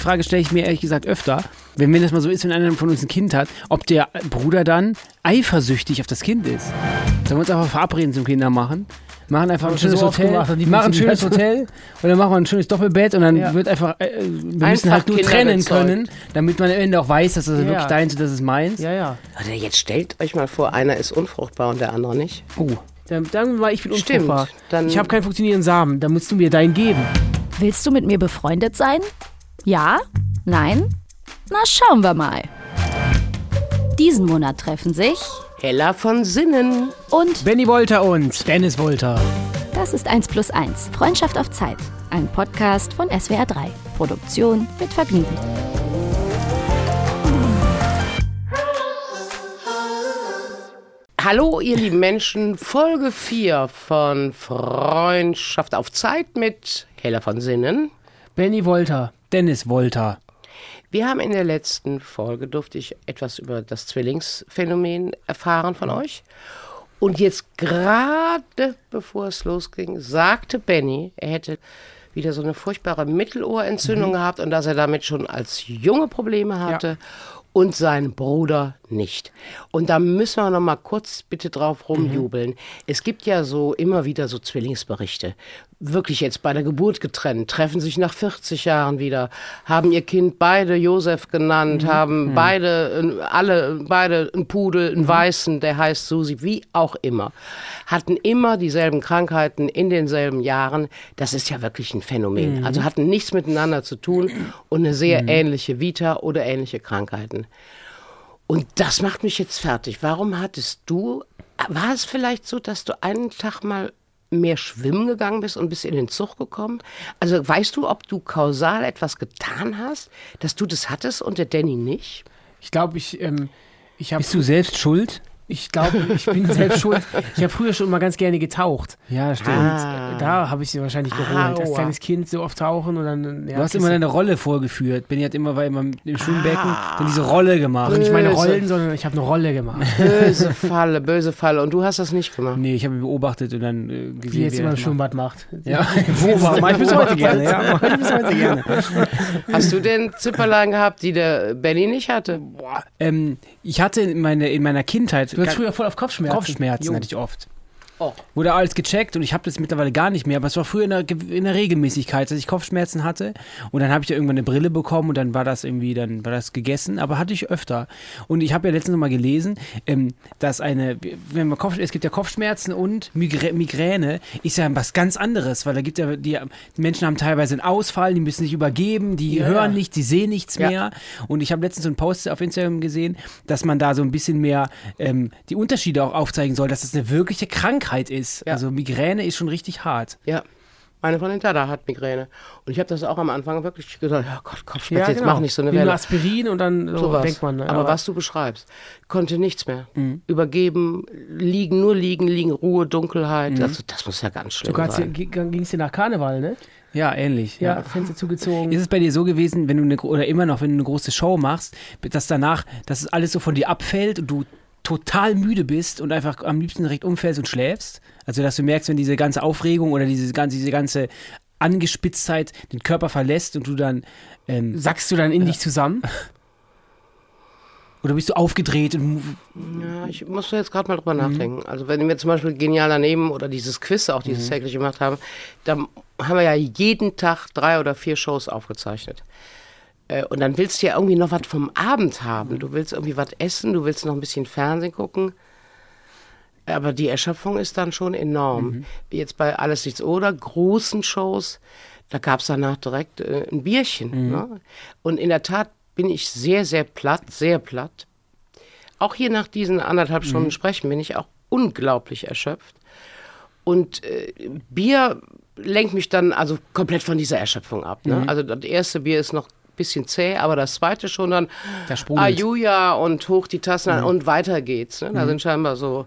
Frage stelle ich mir ehrlich gesagt öfter, wenn, wenn das mal so ist, wenn einer von uns ein Kind hat, ob der Bruder dann eifersüchtig auf das Kind ist. Sollen wir uns einfach verabreden zum Kindermachen? Machen einfach ein schönes so Hotel, die machen ein schönes. Hotel und dann machen wir ein schönes Doppelbett und dann Ja. wird einfach, äh, wir müssen Einfach halt nur Kinder trennen können, damit man am Ende auch weiß, dass das Ja. wirklich deins und das ist meins. Ja, ja. Oder jetzt stellt euch mal vor, einer ist unfruchtbar und der andere nicht. Oh. Dann, dann mal, ich bin Stimmt, unfruchtbar. dann- ich habe keinen funktionierenden Samen. Dann musst du mir deinen geben. Willst du mit mir befreundet sein? Ja? Nein? Na, schauen wir mal. Diesen Monat treffen sich Hella von Sinnen. und Benny Wolter und Dennis Wolter. das ist 1 plus 1. Freundschaft auf Zeit. Ein Podcast von SWR 3. Produktion mit Vergnügen. Hallo, ihr lieben Menschen. Folge 4 von Freundschaft auf Zeit mit Hella von Sinnen. Benny Wolter. Dennis Wolter. Wir haben in der letzten Folge, durfte ich etwas über das Zwillingsphänomen erfahren von euch. Und jetzt gerade bevor es losging, sagte Benny, er hätte wieder so eine furchtbare Mittelohrentzündung gehabt und dass er damit schon als Junge Probleme hatte und sein Bruder nicht. Und da müssen wir noch mal kurz bitte drauf rumjubeln. Es gibt ja so immer wieder so Zwillingsberichte. Wirklich jetzt bei der Geburt getrennt, treffen sich nach 40 Jahren wieder, haben ihr Kind beide Josef genannt, haben beide, äh, alle, beide einen Pudel, einen Weißen, der heißt Susi, wie auch immer. Hatten immer dieselben Krankheiten in denselben Jahren. Das ist ja wirklich ein Phänomen. Also hatten nichts miteinander zu tun und eine sehr ähnliche Vita oder ähnliche Krankheiten. Und das macht mich jetzt fertig. Warum hattest du, war es vielleicht so, dass du einen Tag mal mehr schwimmen gegangen bist und bist in den Zug gekommen? Also weißt du, ob du kausal etwas getan hast, dass du das hattest und der Danny nicht? Ich glaube, ich, ähm, ich habe Bist du selbst schuld? Ich glaube, ich bin selbst schuld. Ich habe früher schon mal ganz gerne getaucht. Ja, stimmt. Ah. Da habe ich sie wahrscheinlich geholt. Als Aua. kleines Kind so oft tauchen und dann. Ja, Du hast immer deine Rolle vorgeführt. Benny hat immer, war immer im Schwimmbecken Ah. dann diese Rolle gemacht. nicht meine Böse. Rollen, sondern ich habe eine Rolle gemacht. Böse Falle, böse Falle. Und du hast das nicht gemacht. Nee, ich habe ihn beobachtet und dann äh, gesehen, Die jetzt wie immer er im Schwimmbad macht. Ja, beobachtet. Mach ich bis heute gerne. Ja, mach ich bis heute gerne. Hast du denn Zipperlein gehabt, die der Benny nicht hatte? Ähm, ich hatte in, meine, in meiner Kindheit Du hast früher voll auf Kopfschmerzen. Kopfschmerzen Jo. hatte ich oft. Oh. Wurde alles gecheckt und ich habe das mittlerweile gar nicht mehr, aber es war früher in der, in der Regelmäßigkeit, dass ich Kopfschmerzen hatte und dann habe ich da irgendwann eine Brille bekommen und dann war das irgendwie, dann war das gegessen, aber hatte ich öfter. Und ich habe ja letztens noch mal gelesen, ähm, dass eine, wenn man Kopf, es gibt ja Kopfschmerzen und Migrä Migräne ist ja was ganz anderes, weil da gibt ja, die, die Menschen haben teilweise einen Ausfall, die müssen sich übergeben, die Ja, hören ja. nichts, die sehen nichts Ja. mehr und ich habe letztens so einen Post auf Instagram gesehen, dass man da so ein bisschen mehr ähm, die Unterschiede auch aufzeigen soll, dass es eine wirkliche Krankheit ist. Ja. Also Migräne ist schon richtig hart. Ja. Meine Freundin Dada hat Migräne. Und ich habe das auch am Anfang wirklich gedacht, ja Gott, Kopfschmerzen, Ja, jetzt genau. mach nicht so eine Welle. Aspirin und dann so Sowas. denkt man. Ne? aber, was du beschreibst, konnte nichts mehr. Übergeben, liegen, nur liegen, liegen, Ruhe, Dunkelheit. Also, das muss ja ganz schlimm Du sein. ging es dir nach Karneval, ne? Ja, ähnlich. Ja, Ja. Fenster zugezogen. Ist es bei dir so gewesen, wenn du eine, oder immer noch, wenn du eine große Show machst, dass danach, dass es alles so von dir abfällt und du total müde bist und einfach am liebsten direkt umfällst und schläfst? Also, dass du merkst, wenn diese ganze Aufregung oder diese ganze, diese ganze Angespitztheit den Körper verlässt und du dann, ähm, Sackst du dann in dich zusammen? oder bist du aufgedreht und Ja, ich muss jetzt gerade mal drüber nachdenken. Also wenn wir zum Beispiel genial daneben oder dieses Quiz auch dieses täglich gemacht haben, da haben wir ja jeden Tag drei oder vier Shows aufgezeichnet. Äh, Und dann willst du ja irgendwie noch was vom Abend haben. Du willst irgendwie was essen, du willst noch ein bisschen Fernsehen gucken. Aber die Erschöpfung ist dann schon enorm. Wie Jetzt bei Alles Nichts oder großen Shows, da gab es danach direkt äh, ein Bierchen. Ne? Und in der Tat bin ich sehr, sehr platt, sehr platt. Auch hier nach diesen anderthalb Stunden Sprechen bin ich auch unglaublich erschöpft. Und äh, Bier lenkt mich dann also komplett von dieser Erschöpfung ab. Ne? Also das erste Bier ist noch bisschen zäh, aber das zweite schon dann Da sprudelt. Ajuja und hoch die Tassen an und weiter geht's. Ne? Da sind scheinbar so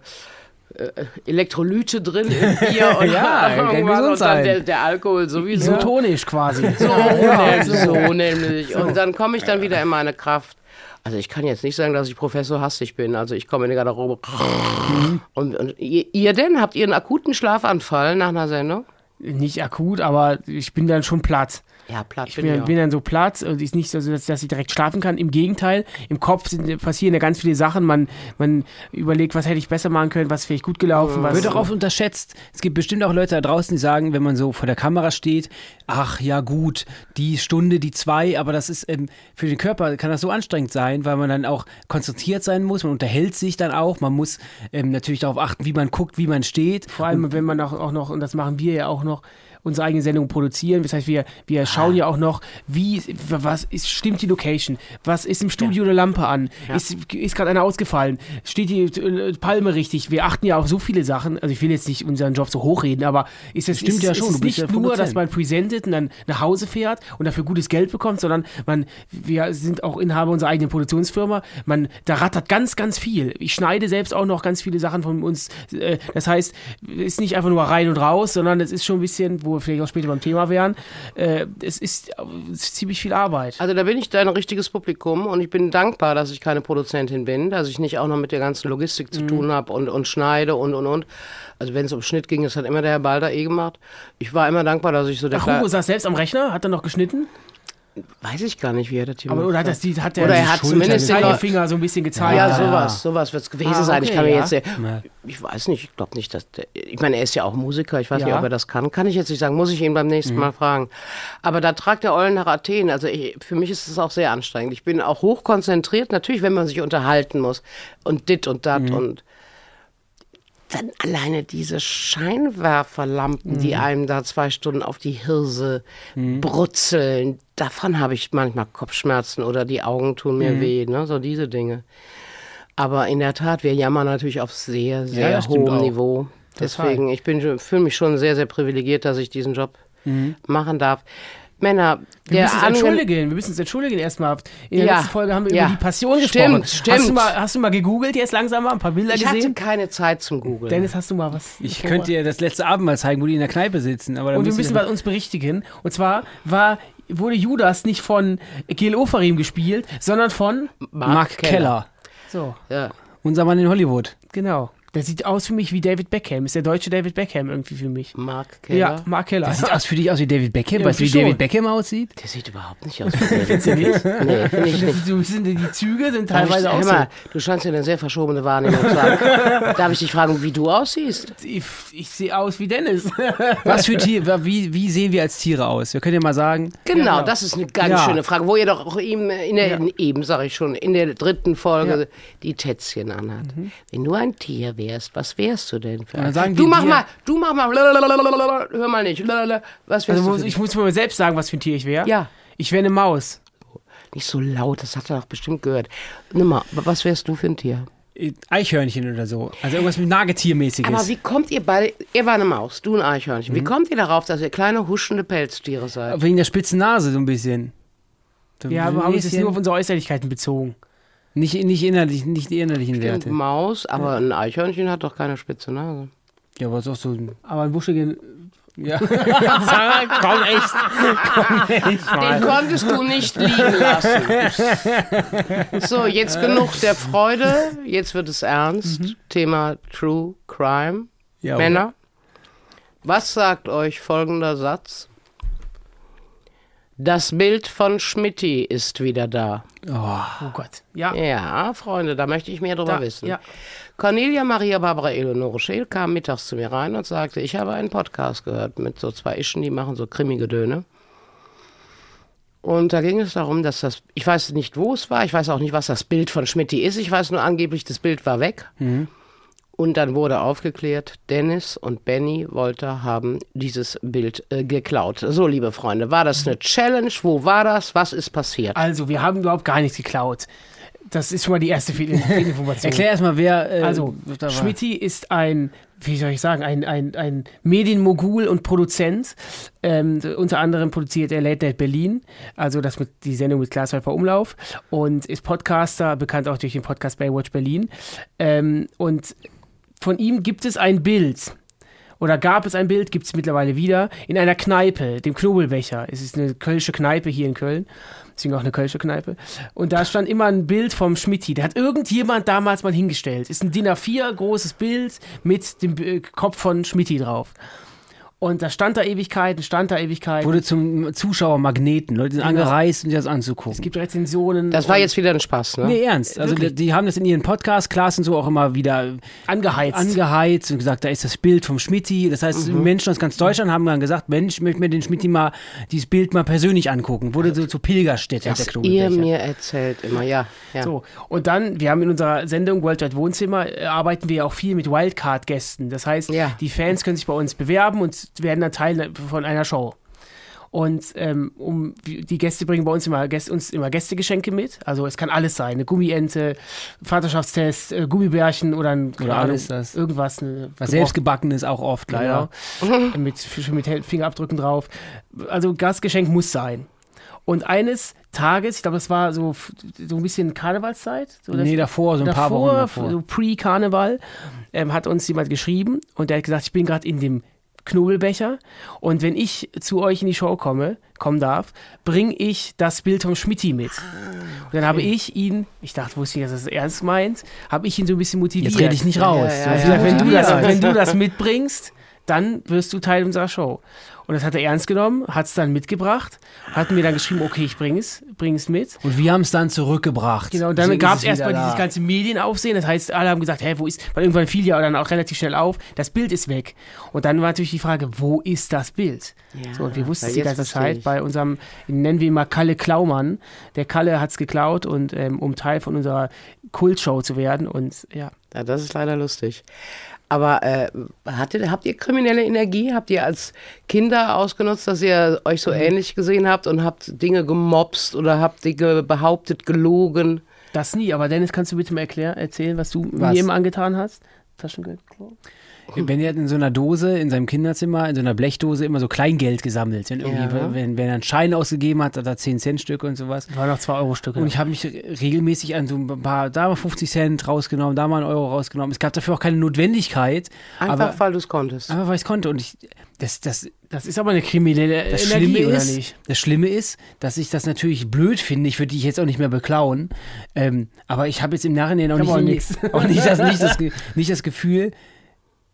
äh, Elektrolyte drin im Bier und, Ja, und dann sein. der, der Alkohol sowieso. Isotonisch quasi. So, nämlich, so nämlich. Und dann komme ich dann wieder in meine Kraft. Also ich kann jetzt nicht sagen, dass ich Professor Hastig bin. Also ich komme in die Garderobe. Und, und ihr, ihr denn? Habt ihr einen akuten Schlafanfall nach einer Sendung? Nicht akut, aber ich bin dann schon platt. Ja, platt Ich bin bin, auch. bin dann so platt und ist nicht so, dass, dass ich direkt schlafen kann. Im Gegenteil, im Kopf sind, passieren ja ganz viele Sachen. Man, man überlegt, was hätte ich besser machen können, was ist vielleicht gut gelaufen. Was, Wird auch oft unterschätzt. Es gibt bestimmt auch Leute da draußen, die sagen, wenn man so vor der Kamera steht, ach ja gut, die Stunde, die zwei, aber das ist ähm, für den Körper kann das so anstrengend sein, weil man dann auch konzentriert sein muss, man unterhält sich dann auch, man muss ähm, natürlich darauf achten, wie man guckt, wie man steht. Vor allem, wenn man auch, auch noch, und das machen wir ja auch noch, unsere eigene Sendung produzieren. Das heißt, wir, wir schauen ja auch noch, wie, was ist, stimmt die Location? Was ist im Studio eine Lampe an? Ist, ist gerade einer ausgefallen? Steht die äh, Palme richtig? Wir achten ja auf so viele Sachen. Also ich will jetzt nicht unseren Job so hochreden, aber ist es, Stimmt ist, ja ist schon, es du bist nicht ja nur, dass man präsentiert und dann nach Hause fährt und dafür gutes Geld bekommt, sondern man, wir sind auch Inhaber unserer eigenen Produktionsfirma. Man, da rattert ganz, ganz viel. Ich schneide selbst auch noch ganz viele Sachen von uns. Äh, Das heißt, es ist nicht einfach nur rein und raus, sondern es ist schon ein bisschen, wo wir vielleicht auch später beim Thema wären, äh, es ist, es ist ziemlich viel Arbeit. Also da bin ich dein richtiges Publikum und ich bin dankbar, dass ich keine Produzentin bin, dass ich nicht auch noch mit der ganzen Logistik Mhm. zu tun habe und, und schneide und und und. Also wenn es um Schnitt ging, das hat immer der Herr Balder eh gemacht. Ich war immer dankbar, dass ich so der Ach, Hugo saß selbst am Rechner, hat er noch geschnitten? Weiß ich gar nicht, wie er das hier Aber, oder hat, das die, hat der Oder er hat Schulter, zumindest den Finger so ein bisschen gezeigt? ja, sowas, sowas wird es gewesen Ah, sein. Ich okay, kann mir ja. jetzt, ich weiß nicht, ich glaube nicht, dass, der, ich meine, er ist ja auch Musiker, ich weiß Ja. nicht, ob er das kann. Kann ich jetzt nicht sagen, muss ich ihn beim Mhm. nächsten Mal fragen. Aber da tragt der Eulen nach Athen, also ich, für mich ist es auch sehr anstrengend. Ich bin auch hochkonzentriert, natürlich, wenn man sich unterhalten muss und dit und dat Mhm. und dann alleine diese Scheinwerferlampen, die einem da zwei Stunden auf die Hirse brutzeln, davon habe ich manchmal Kopfschmerzen oder die Augen tun mir weh, ne? so diese Dinge. Aber in der Tat, wir jammern natürlich auf sehr, sehr ja, hohem. Niveau. Deswegen, ich bin, fühle mich schon sehr, sehr privilegiert, dass ich diesen Job machen darf. Männer, Wir der müssen uns ange- entschuldigen, wir müssen uns entschuldigen erstmal. In der Ja, letzten Folge haben wir ja. über die Passion Stimmt, gesprochen. stimmt. Hast du, mal, hast du mal gegoogelt jetzt langsam mal, ein paar Bilder Ich hatte gesehen? keine Zeit zum Googeln. Dennis, hast du mal was? Ich könnte dir das letzte Abendmahl zeigen, wo die in der Kneipe sitzen. Aber Und wir müssen wir uns berichtigen. Und zwar war, wurde Judas nicht von Gil Ofarim gespielt, sondern von. Mark Keller. So, Ja. unser Mann in Hollywood. genau. Der sieht aus für mich wie David Beckham. Ist der deutsche David Beckham irgendwie für mich. Mark Keller. Ja, Mark Keller. Das sieht aus für dich aus wie David Beckham. Ja, weißt du, wie schon. David Beckham aussieht? Der sieht überhaupt nicht aus wie David. du nicht? Nee, finde ich nicht. So sind die Züge sind teilweise auch hör so. mal, du scheinst ja eine sehr verschobene Wahrnehmung zu haben. Darf ich dich fragen, wie du aussiehst? Ich, ich sehe aus wie Dennis. Was für Tiere, wie, wie sehen wir als Tiere aus? Wir können ja mal sagen, Genau, das ist eine ganz Ja. schöne Frage, wo ihr doch auch ihm in der, in, eben, sage ich schon, in der dritten Folge Ja. die Tätzchen anhat. Wenn du ein Tier wärst, was wärst du denn für ein sagen Du mach mal, du mach mal, lalalala, hör mal nicht, lalalala. was wärst Also du ich muss mir selbst sagen, was für ein Tier ich wäre. Ja. Ich wäre eine Maus. Nicht so laut, das hat er doch bestimmt gehört. Nimm mal, was wärst du für ein Tier? äh, Eichhörnchen oder so. Also irgendwas mit Nagetiermäßiges. Aber wie kommt ihr beide, ihr war eine Maus, du ein Eichhörnchen, Mhm. wie kommt ihr darauf, dass ihr kleine, huschende Pelztiere seid? Wegen der spitzen Nase so ein bisschen. So Ja, aber haben uns jetzt nur auf unsere Äußerlichkeiten bezogen. Nicht, nicht, innerlich, nicht die innerlichen Stimmt, Werte. Maus, aber ein Eichhörnchen hat doch keine spitze Nase. Ja, aber es ist auch so ein. Aber ein buschigen. Ja. Komm echt. Komm echt Den konntest du nicht liegen lassen. So, jetzt genug der Freude. Jetzt wird es ernst. Thema True Crime. ja Männer, was sagt euch folgender Satz? Das Bild von Schmidti ist wieder da. Oh Gott. Ja. Ja, Freunde, da möchte ich mehr drüber Da, wissen. ja. Cornelia Maria Barbara Eleonore Scheel kam mittags zu mir rein und sagte, ich habe einen Podcast gehört mit so zwei Ischen, die machen so Krimi-Gedöne. Und da ging es darum, dass das, ich weiß nicht, wo es war, ich weiß auch nicht, was das Bild von Schmidti ist, ich weiß nur angeblich, das Bild war weg. Und dann wurde aufgeklärt, Dennis und Benny Wolter haben dieses Bild äh, geklaut. So, liebe Freunde, war das eine Challenge? Wo war das? Was ist passiert? Also, wir haben überhaupt gar nichts geklaut. Das ist schon mal die erste Fehl- Fehlinformation. Erklär erstmal, wer. Äh, Also. Schmidti ist ein, wie soll ich sagen, ein, ein, ein Medienmogul und Produzent. Ähm, unter anderem produziert er Late Night Berlin, also das mit, die Sendung mit Klaas Häufer Umlauf und ist Podcaster, bekannt auch durch den Podcast Baywatch Berlin. Ähm, und von ihm gibt es ein Bild. Oder gab es ein Bild, gibt es mittlerweile wieder, in einer Kneipe, dem Knobelbecher. Es ist eine kölsche Kneipe hier in Köln. Deswegen auch eine kölsche Kneipe. Und da stand immer ein Bild vom Schmidti. Da hat irgendjemand damals mal hingestellt. Ist ein DIN A4 großes Bild mit dem Kopf von Schmidti drauf. Und da stand da Ewigkeiten, stand da Ewigkeiten. Wurde zum Zuschauermagneten. Leute sind angereist, um sich das anzugucken. es gibt Rezensionen. Das war jetzt wieder ein Spaß, ne? Nee, ernst. Also die, die haben das in ihren Podcast, Klaas und so auch immer wieder angeheizt. angeheizt und gesagt, da ist das Bild vom Schmidti. Das heißt, Menschen aus ganz Deutschland haben dann gesagt, Mensch, ich möchte mir den Schmidti mal, dieses Bild mal persönlich angucken. Wurde so zur Pilgerstätte der Was ihr mir erzählt immer, ja. ja. So, und dann, wir haben in unserer Sendung Worldwide Wohnzimmer, äh, arbeiten wir auch viel mit Wildcard-Gästen. Das heißt, Ja. die Fans können sich bei uns bewerben und werden dann Teil von einer Show. Und ähm, um, die Gäste bringen bei uns immer, Gäste, uns immer Gästegeschenke mit. Also es kann alles sein. Eine Gummiente, Vaterschaftstest, äh, Gummibärchen oder ein, keine alles Ahnung, das. irgendwas. Eine Was selbstgebacken ist auch oft, leider. Genau. mit, mit Fingerabdrücken drauf. Also Gastgeschenk muss sein. Und eines Tages, ich glaube, das war so, so ein bisschen Karnevalszeit. So Nee, davor, so ein paar Wochen davor. so pre-Karneval, ähm, hat uns jemand geschrieben und der hat gesagt, ich bin gerade in dem Knobelbecher und wenn ich zu euch in die Show komme, kommen darf, bringe ich das Bild vom Schmitti mit. Und dann habe ich ihn, ich dachte, wusste nicht, dass er es ernst meint, habe ich ihn so ein bisschen motiviert. Jetzt rede ich nicht raus. Ja, ja, Ich hab gesagt, wenn, du das, wenn du das mitbringst, dann wirst du Teil unserer Show. Und das hat er ernst genommen, hat es dann mitgebracht, hat mir dann geschrieben, okay, ich bring es, bring es mit. Und wir haben es dann zurückgebracht. Genau, und dann gab es erstmal dieses ganze Medienaufsehen. Das heißt, alle haben gesagt, hä, wo ist, weil irgendwann fiel ja dann auch relativ schnell auf, das Bild ist weg. Und dann war natürlich die Frage, wo ist das Bild? Ja, so, und wir wussten es die ganze Zeit bei unserem, nennen wir ihn mal Kalle Klaumann. Der Kalle hat es geklaut und ähm, um Teil von unserer Kultshow zu werden. Und ja, Ja, das ist leider lustig. Aber äh, hattet, habt ihr kriminelle Energie? Habt ihr als Kinder ausgenutzt, dass ihr euch Mhm. so ähnlich gesehen habt und habt Dinge gemobst oder habt Dinge behauptet, gelogen? das nie. Aber Dennis, kannst du bitte mal erklären, erzählen, was du Was? mir immer angetan hast? Taschengeld. Ben hat in so einer Dose in seinem Kinderzimmer, in so einer Blechdose immer so Kleingeld gesammelt. Wenn, irgendwie, Ja. wenn, wenn er einen Schein ausgegeben hat, hat er 10 Cent Stücke und sowas. War noch 2 Euro Stücke. Und ich habe mich regelmäßig an so ein paar, da mal 50 Cent rausgenommen, da mal einen Euro rausgenommen. Es gab dafür auch keine Notwendigkeit. Einfach, aber, weil du es konntest. aber weil ich konnte. Und ich, das, das, das ist aber eine kriminelle das Energie, Schlimme oder ist, nicht? das Schlimme ist, dass ich das natürlich blöd finde. Ich würde die jetzt auch nicht mehr beklauen. Ähm, aber ich habe jetzt im Nachhinein auch nicht, auch auch nicht, das, nicht, das, nicht das Gefühl,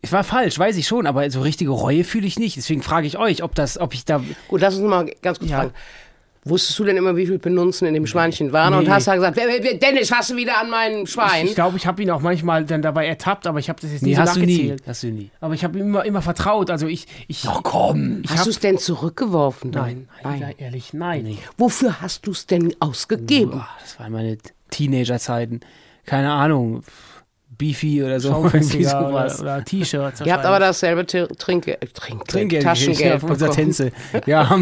es war falsch, weiß ich schon, aber so richtige Reue fühle ich nicht. Deswegen frage ich euch, ob das, ob ich da. Gut, lass uns mal ganz kurz Ja. fragen. Wusstest du denn immer, wie viel Penunzen in dem Schweinchen waren? Und Nee. hast dann gesagt, Dennis, hast du wieder an meinem Schwein? Ich glaube, ich habe ihn auch manchmal dann dabei ertappt, aber ich habe das jetzt nie Nee, so hast du nie. nachgezählt. Hast du nie. Aber ich habe ihm immer, immer vertraut. Also ich. ich Ach komm. ich hast du es denn zurückgeworfen? dann? Nein, nein, nein, ehrlich, nein. Wofür hast du es denn ausgegeben? Boah, das waren meine Teenager-Zeiten. Keine Ahnung. Beefy oder so. Oder, sowas. oder T-Shirts. Ihr habt aber dasselbe T- Trinke, äh, Trinkgeld, Trinkgeld Taschengeld von bekommen. Tänze. Ja.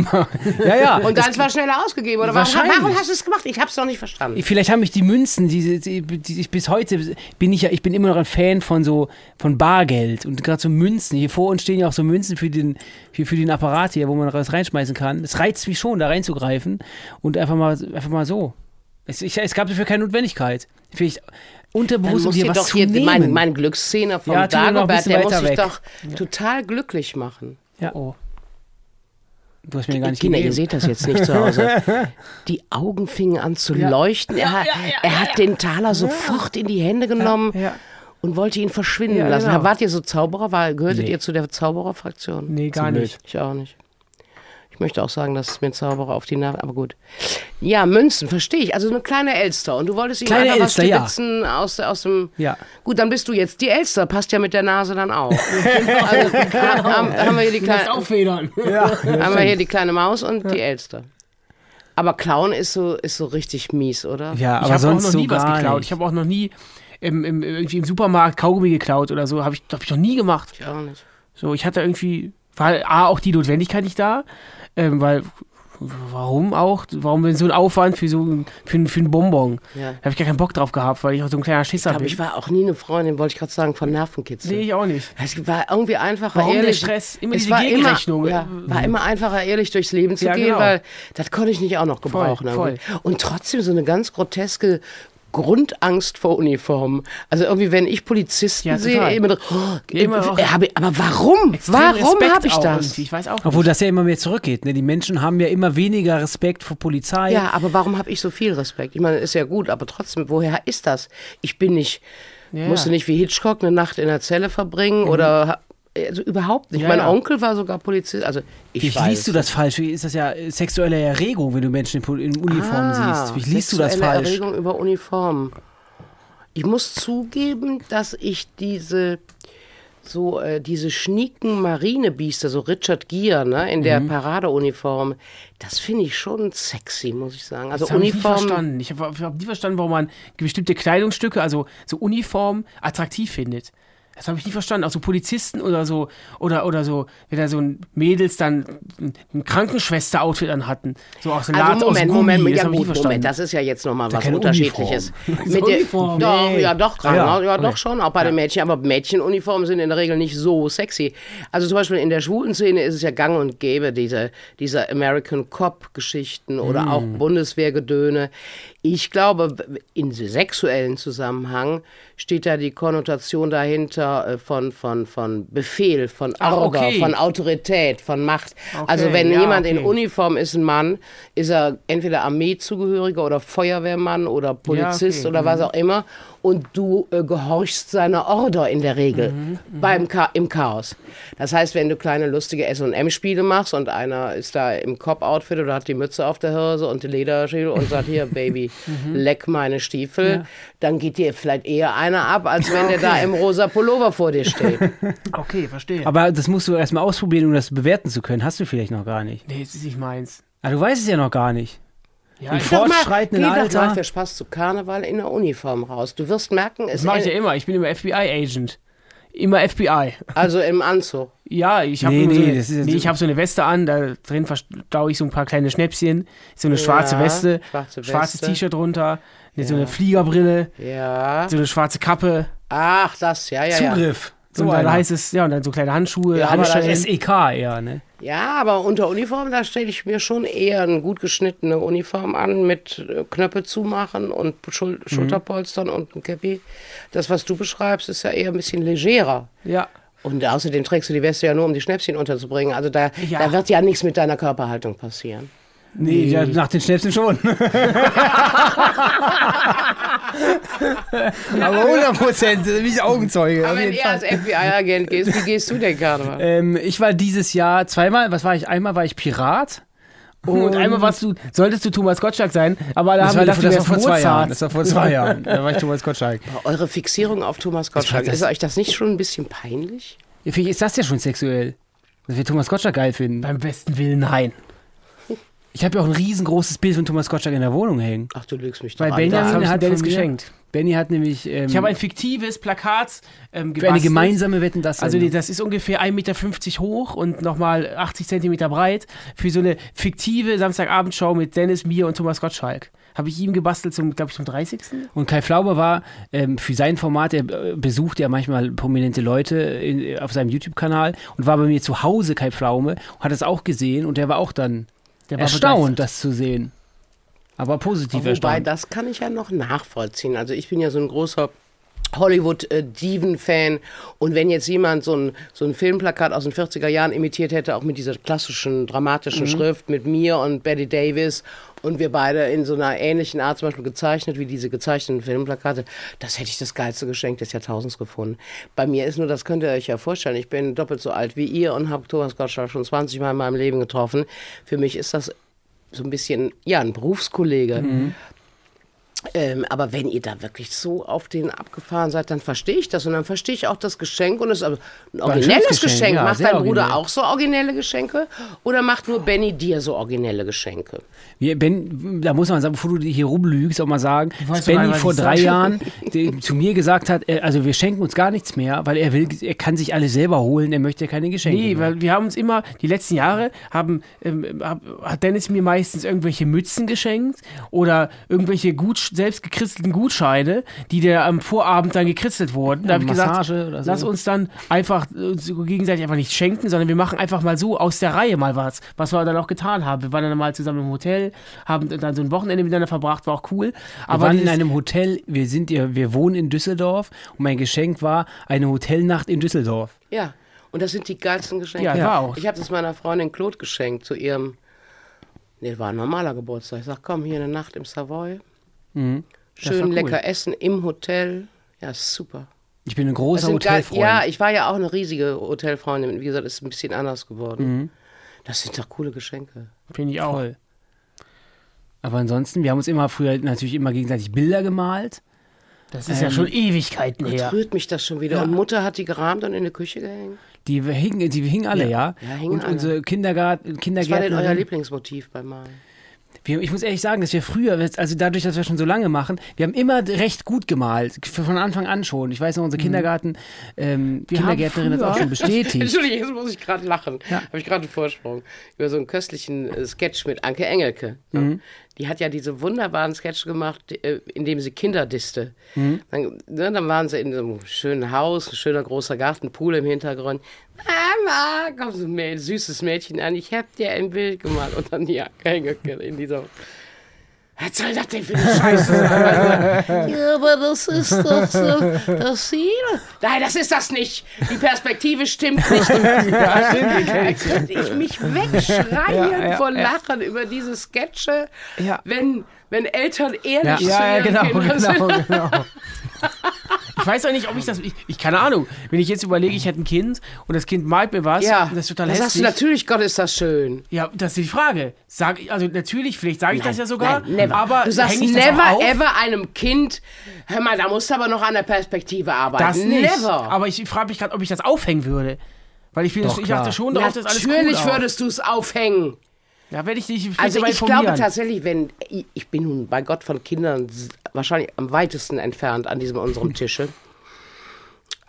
Ja, ja. Und dann war schneller ausgegeben, oder? Warum, Wahrscheinlich. warum hast du es gemacht? Ich habe es noch nicht verstanden. Vielleicht haben mich die Münzen, die, die, die ich bis heute bin ich ja, ich bin immer noch ein Fan von so von Bargeld und gerade so Münzen. Hier vor uns stehen ja auch so Münzen für den für, für den Apparat hier, wo man was reinschmeißen kann. Es reizt mich schon, da reinzugreifen und einfach mal einfach mal so. Es, ich, es gab dafür keine Notwendigkeit. Vielleicht unterbewusst, um muss dir was doch zu hier nehmen. mein, mein Glücksszene vom Ja, Dagobert, der muss sich weg. doch total glücklich machen. ja. Oh. Du hast mir gar nicht Kinder, ihr gegeben. seht das jetzt nicht zu Hause. Die Augen fingen an zu leuchten. Er, hat, er hat den Taler sofort in die Hände genommen Ja. und wollte ihn verschwinden Ja, lassen. genau. Wart ihr so Zauberer? War, gehörtet Nee. ihr zu der Zaubererfraktion? Nee, gar nicht. Ich auch nicht. Ich möchte auch sagen, dass es mir Zauberer auf die Nase, aber gut. Ja, Münzen, verstehe ich. Also eine kleine Elster. Und du wolltest ihm einfach Elster, was ja. stibitzen aus, aus dem... Ja. Gut, dann bist du jetzt die Elster. Passt ja mit der Nase dann auch. also, haben, haben wir hier die musst kleine, auffedern. haben wir hier die kleine Maus und die Elster. Aber Clown ist so, ist so richtig mies, oder? Ja, ich aber habe auch sonst noch so nie was geklaut. nicht. Ich habe auch noch nie im, im, irgendwie im Supermarkt Kaugummi geklaut oder so. Habe ich, hab ich noch nie gemacht. Ich auch nicht. So, ich hatte irgendwie, war A, auch die Notwendigkeit nicht da, ähm, weil, warum auch? Warum denn so ein Aufwand für so ein, für, für ein Bonbon? Ja. Da habe ich gar keinen Bock drauf gehabt, weil ich auch so ein kleiner Schisser Aber bin. ich war auch nie eine Freundin, wollte ich gerade sagen, von Nervenkitzel. nee, ich auch nicht. Es war irgendwie einfacher, Warum der ehrlich. Stress? Immer es war. Immer, ja, war immer einfacher, ehrlich durchs Leben zu Ja, gehen, genau. weil das konnte ich nicht auch noch gebrauchen. Voll, irgendwie. Und trotzdem so eine ganz groteske Grundangst vor Uniformen. Also irgendwie, wenn ich Polizisten Ja, sehe, immer, oh, Immer auch- äh, habe, aber warum? Extrem Warum habe ich das? Ich weiß auch Obwohl nicht. das ja immer mehr zurückgeht. Ne? Die Menschen haben ja immer weniger Respekt vor Polizei. Ja, aber warum habe ich so viel Respekt? Ich meine, ist ja gut, aber trotzdem, woher ist das? Ich bin nicht, Ja. musste nicht wie Hitchcock eine Nacht in der Zelle verbringen Mhm. oder Also überhaupt nicht. Ja, mein ja. Onkel war sogar Polizist. Also ich Wie liest du das falsch? Wie ist das ja sexuelle Erregung, wenn du Menschen in, Pol- in Uniform Ah, siehst? Wie liest du das sexuelle falsch? Erregung über Uniformen. Ich muss zugeben, dass ich diese so äh, diese schnieken Marinebiester, so Richard Gere, ne, in Mhm. der Paradeuniform, das finde ich schon sexy, muss ich sagen. Also Das habe ich nie Uniform, verstanden. Ich habe hab nie verstanden, warum man bestimmte Kleidungsstücke, also so Uniform, attraktiv findet. Das habe ich nie verstanden. Auch so Polizisten oder so, oder, oder so, wenn da so ein Mädels dann ein ein Krankenschwester-Outfit an hatten. So aus Lat, Also Moment, aus Gummi, Moment, das ja gut. Moment, das ist ja jetzt nochmal was Unterschiedliches. Uniform. Mit der, doch, nee. ja doch, Ah, ja. ja, doch Okay. schon, auch bei den Mädchen, aber Mädchenuniformen sind in der Regel nicht so sexy. Also zum Beispiel in der schwulen Szene ist es ja gang und gäbe, diese, diese American Cop-Geschichten oder Mm. auch Bundeswehrgedöne. Ich glaube, in sexuellen Zusammenhang steht da die Konnotation dahinter äh, von, von, von Befehl, von Order, okay. von Autorität, von Macht. also Okay, wenn ja, jemand in okay. Uniform ist ein Mann, ist er entweder Armeezugehöriger oder Feuerwehrmann oder Polizist okay, oder was auch immer. Und du äh, gehorchst seiner Order in der Regel Mhm, beim Cha im Chaos. Das heißt, wenn du kleine lustige S&M-Spiele machst und einer ist da im Cop-Outfit oder hat die Mütze auf der Hose und die Lederschiene und sagt, hier, Baby, Mhm. leck meine Stiefel, dann geht dir vielleicht eher einer ab, als wenn der da im rosa Pullover vor dir steht. Okay, verstehe. Aber das musst du erstmal ausprobieren, um das bewerten zu können. Hast du vielleicht noch gar nicht. nee, das ist nicht meins. Ah, du weißt es ja noch gar nicht. Ja, Im ich, Doch mal, fortschreitenden geh doch Alter. mal für Spaß zu Karneval in der Uniform raus. Du wirst merken, es das mache ich ja immer. Ich bin immer FBI-Agent. Immer FBI. also im Anzug. Ja, ich habe Nee, so, nee, nee, so- ich hab so eine Weste an, da drin verstaue ich so ein paar kleine Schnäpschen, so eine schwarze Ja, Weste, schwarze schwarzes Weste. T-Shirt drunter, ne, so eine Fliegerbrille, Ja. so eine schwarze Kappe. Ach, das, ja, ja, ja. Zugriff. So und dann heißt es, ja, und dann so kleine Handschuhe, Ja, aber das Handschellen. SEK eher, ne? Ja, aber unter Uniform, da stelle ich mir schon eher eine gut geschnittene Uniform an mit äh, Knöpfe zumachen und Schul Schulterpolstern und ein Käppi. Das, was du beschreibst, ist ja eher ein bisschen legerer. Ja. Und außerdem trägst du die Weste ja nur, um die Schnäpschen unterzubringen. Also da, Ja. da wird ja nichts mit deiner Körperhaltung passieren. Nee, ja, nach den Schnäpsen schon. Aber 100 Prozent, wie ich Augenzeuge. Aber wenn Fall. als FBI-Agent gehst, wie gehst du denn Karneval? Ähm, ich war dieses Jahr zweimal, was war ich? Einmal war ich Pirat. Und einmal warst du, solltest du Thomas Gottschalk sein, aber da Das haben war, wir das, gedacht, du war vor zwei Jahren. Das war vor zwei Jahren. Da war ich Thomas Gottschalk. Eure Fixierung auf Thomas Gottschalk, das- ist euch das nicht schon ein bisschen peinlich? Ja, Vielleicht ist das ja schon sexuell. Dass wir Thomas Gottschalk geil finden. Beim besten Willen, nein. Ich habe ja auch ein riesengroßes Bild von Thomas Gottschalk in der Wohnung hängen. Ach, du lügst mich doch Weil an. Benjamin hat Dennis geschenkt. Benny hat nämlich ähm, Ich habe ein fiktives Plakat ähm, für eine gemeinsame Wetten das. Also das ist ungefähr 1,50 Meter hoch und nochmal 80 Zentimeter breit für so eine fiktive Samstagabendshow mit Dennis, mir und Thomas Gottschalk. Habe ich ihm gebastelt zum, glaube ich, zum 30. Und Kai Flauber war ähm, für sein Format, er äh, besucht ja manchmal prominente Leute in, auf seinem YouTube-Kanal und war bei mir zu Hause, Kai Pflaume, und hat es auch gesehen und der war auch dann Der war erstaunt, begeistert. das zu sehen. Aber positiv Wobei, erstaunt. das kann ich ja noch nachvollziehen. Also ich bin ja so ein großer Hollywood-Diven-Fan. Und wenn jetzt jemand so ein, so ein Filmplakat aus den 40er Jahren imitiert hätte, auch mit dieser klassischen, dramatischen Schrift, mit mir und Betty Davis und wir beide in so einer ähnlichen Art zum Beispiel gezeichnet wie diese gezeichneten Filmplakate, das hätte ich das geilste Geschenk des Jahrtausends gefunden. Bei mir ist nur, das könnt ihr euch ja vorstellen, ich bin doppelt so alt wie ihr und habe Thomas Gottschalk schon 20 Mal in meinem Leben getroffen. Für mich ist das so ein bisschen, ja, ein Berufskollege. Ähm, aber wenn ihr da wirklich so auf den abgefahren seid, dann verstehe ich das und dann verstehe ich auch das Geschenk und es ist aber ein originelles Geschenk, Geschenk. ja, macht dein Bruder originell. auch so originelle Geschenke oder macht nur Benny dir so originelle Geschenke? Wir, ben, da muss man sagen, bevor du hier rumlügst, auch mal sagen, dass Benny vor drei sag. Jahren die, zu mir gesagt hat, äh, also wir schenken uns gar nichts mehr, weil er will, er kann sich alles selber holen, er möchte keine Geschenke Nee, mehr. weil wir haben uns immer, die letzten Jahre haben, ähm, hab, hat Dennis mir meistens irgendwelche Mützen geschenkt oder irgendwelche gut, selbst gekristelten Gutscheine, die dir am Vorabend dann gekritzelt wurden. Da Ja, habe ich gesagt, so. lass uns dann einfach äh, gegenseitig einfach nicht schenken, sondern wir machen einfach mal so aus der Reihe mal was, was wir dann auch getan haben. Wir waren dann mal zusammen im Hotel, haben dann so ein Wochenende miteinander verbracht, war auch cool. Wir Aber waren in einem Hotel, wir sind ja, wir wohnen in Düsseldorf und mein Geschenk war eine Hotelnacht in Düsseldorf. Ja, und das sind die geilsten Geschenke. Ja, war auch. Ich habe das meiner Freundin Claude geschenkt zu ihrem, nee, war ein normaler Geburtstag. Ich sag, komm, hier eine Nacht im Savoy. Mhm. Schön cool. lecker essen im Hotel. Ja, super. Ich bin ein großer geil- Hotelfreund. Ja, ich war ja auch eine riesige Hotelfreundin. Wie gesagt, ist ein bisschen anders geworden. Mhm. Das sind doch coole Geschenke. Finde ich auch. Voll. Aber ansonsten, wir haben uns immer früher natürlich immer gegenseitig Bilder gemalt. Das ist ja schon Ewigkeiten Jetzt her. rührt mich das schon wieder. Und Mutter hat die gerahmt und in die Küche gehängt. Die hingen, die hingen alle, ja. Ja, hingen und alle. unsere Kindergarten, Was war denn euer Lieblingsmotiv beim Malen? Wir, ich muss ehrlich sagen, dass wir früher, also dadurch, dass wir schon so lange machen, wir haben immer recht gut gemalt. Von Anfang an schon. Ich weiß noch, unsere Kindergarten, ähm, Kindergärtnerin hat früher- auch schon bestätigt. Entschuldigung, jetzt muss ich gerade lachen. Ja. Habe ich gerade einen Vorsprung. Über so einen köstlichen äh, Sketch mit Anke Engelke. Mhm. Die hat ja diese wunderbaren Sketche gemacht, äh, in dem sie Kinder disste. Mhm. Dann, ne, dann waren sie in so einem schönen Haus, ein schöner großer Garten, Pool im Hintergrund. Mama, kommt so ein süßes Mädchen an, ich hab dir ein Bild gemalt. Und dann die Engelke in dieser... Was soll das denn für eine Scheiße sein? ja, aber das ist doch so, das Ziel. Nein, das ist das nicht. Die Perspektive stimmt nicht. Ja, stimmt, Da könnte ich mich wegschreien vor Lachen über diese Sketche, Ja. wenn, wenn Eltern ehrlich zu Ja, ja, ihren genau, Kindern sind. genau, genau. Ich weiß auch nicht, ob ich das. Ich, ich keine Ahnung. Wenn ich jetzt überlege, ich hätte ein Kind und das Kind malt mir was, Ja, das ist total das sagst du hässlich. natürlich, Gott ist das schön. Ja, das ist die Frage. Sag ich, also natürlich, vielleicht sage ich das ja sogar, Nein, never. aber du sagst never ever einem Kind, hör mal, da musst du aber noch an der Perspektive arbeiten. Das nicht. Never. Aber ich frage mich gerade, ob ich das aufhängen würde. Weil ich, finde, Doch, ich dachte schon darauf, dass alles Natürlich cool würdest du es aufhängen. Ja, werde ich dich Also ich glaube tatsächlich, wenn ich, bin nun bei Gott von Kindern wahrscheinlich am weitesten entfernt an diesem unserem Tische.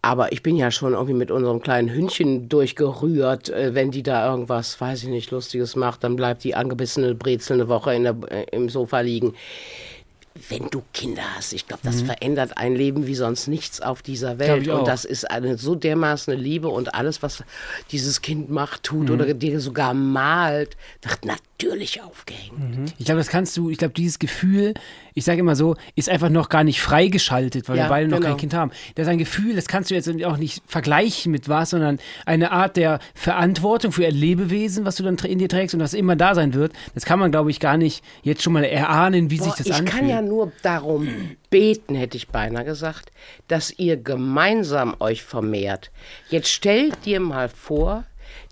Aber ich bin ja schon irgendwie mit unserem kleinen Hündchen durchgerührt. Äh, Wenn die da irgendwas, weiß ich nicht, Lustiges macht, dann bleibt die angebissene Brezel eine Woche in der, äh, im Sofa liegen. Wenn du Kinder hast, ich glaube, das verändert ein Leben wie sonst nichts auf dieser Welt. Und das ist eine so dermaßen Liebe und alles, was dieses Kind macht, tut oder dir sogar malt, wird natürlich aufgehängt. Ich glaube, das kannst du, ich glaube, dieses Gefühl, ich sage immer so, ist einfach noch gar nicht freigeschaltet, weil Ja, wir beide noch genau. kein Kind haben. Das ist ein Gefühl, das kannst du jetzt auch nicht vergleichen mit was, sondern eine Art der Verantwortung für ein Lebewesen, was du dann in dir trägst und was immer da sein wird. Das kann man, glaube ich, gar nicht jetzt schon mal erahnen, wie Boah, sich das ich anfühlt. kann ja nur darum beten, hätte ich beinahe gesagt, dass ihr gemeinsam euch vermehrt. Jetzt stell dir mal vor,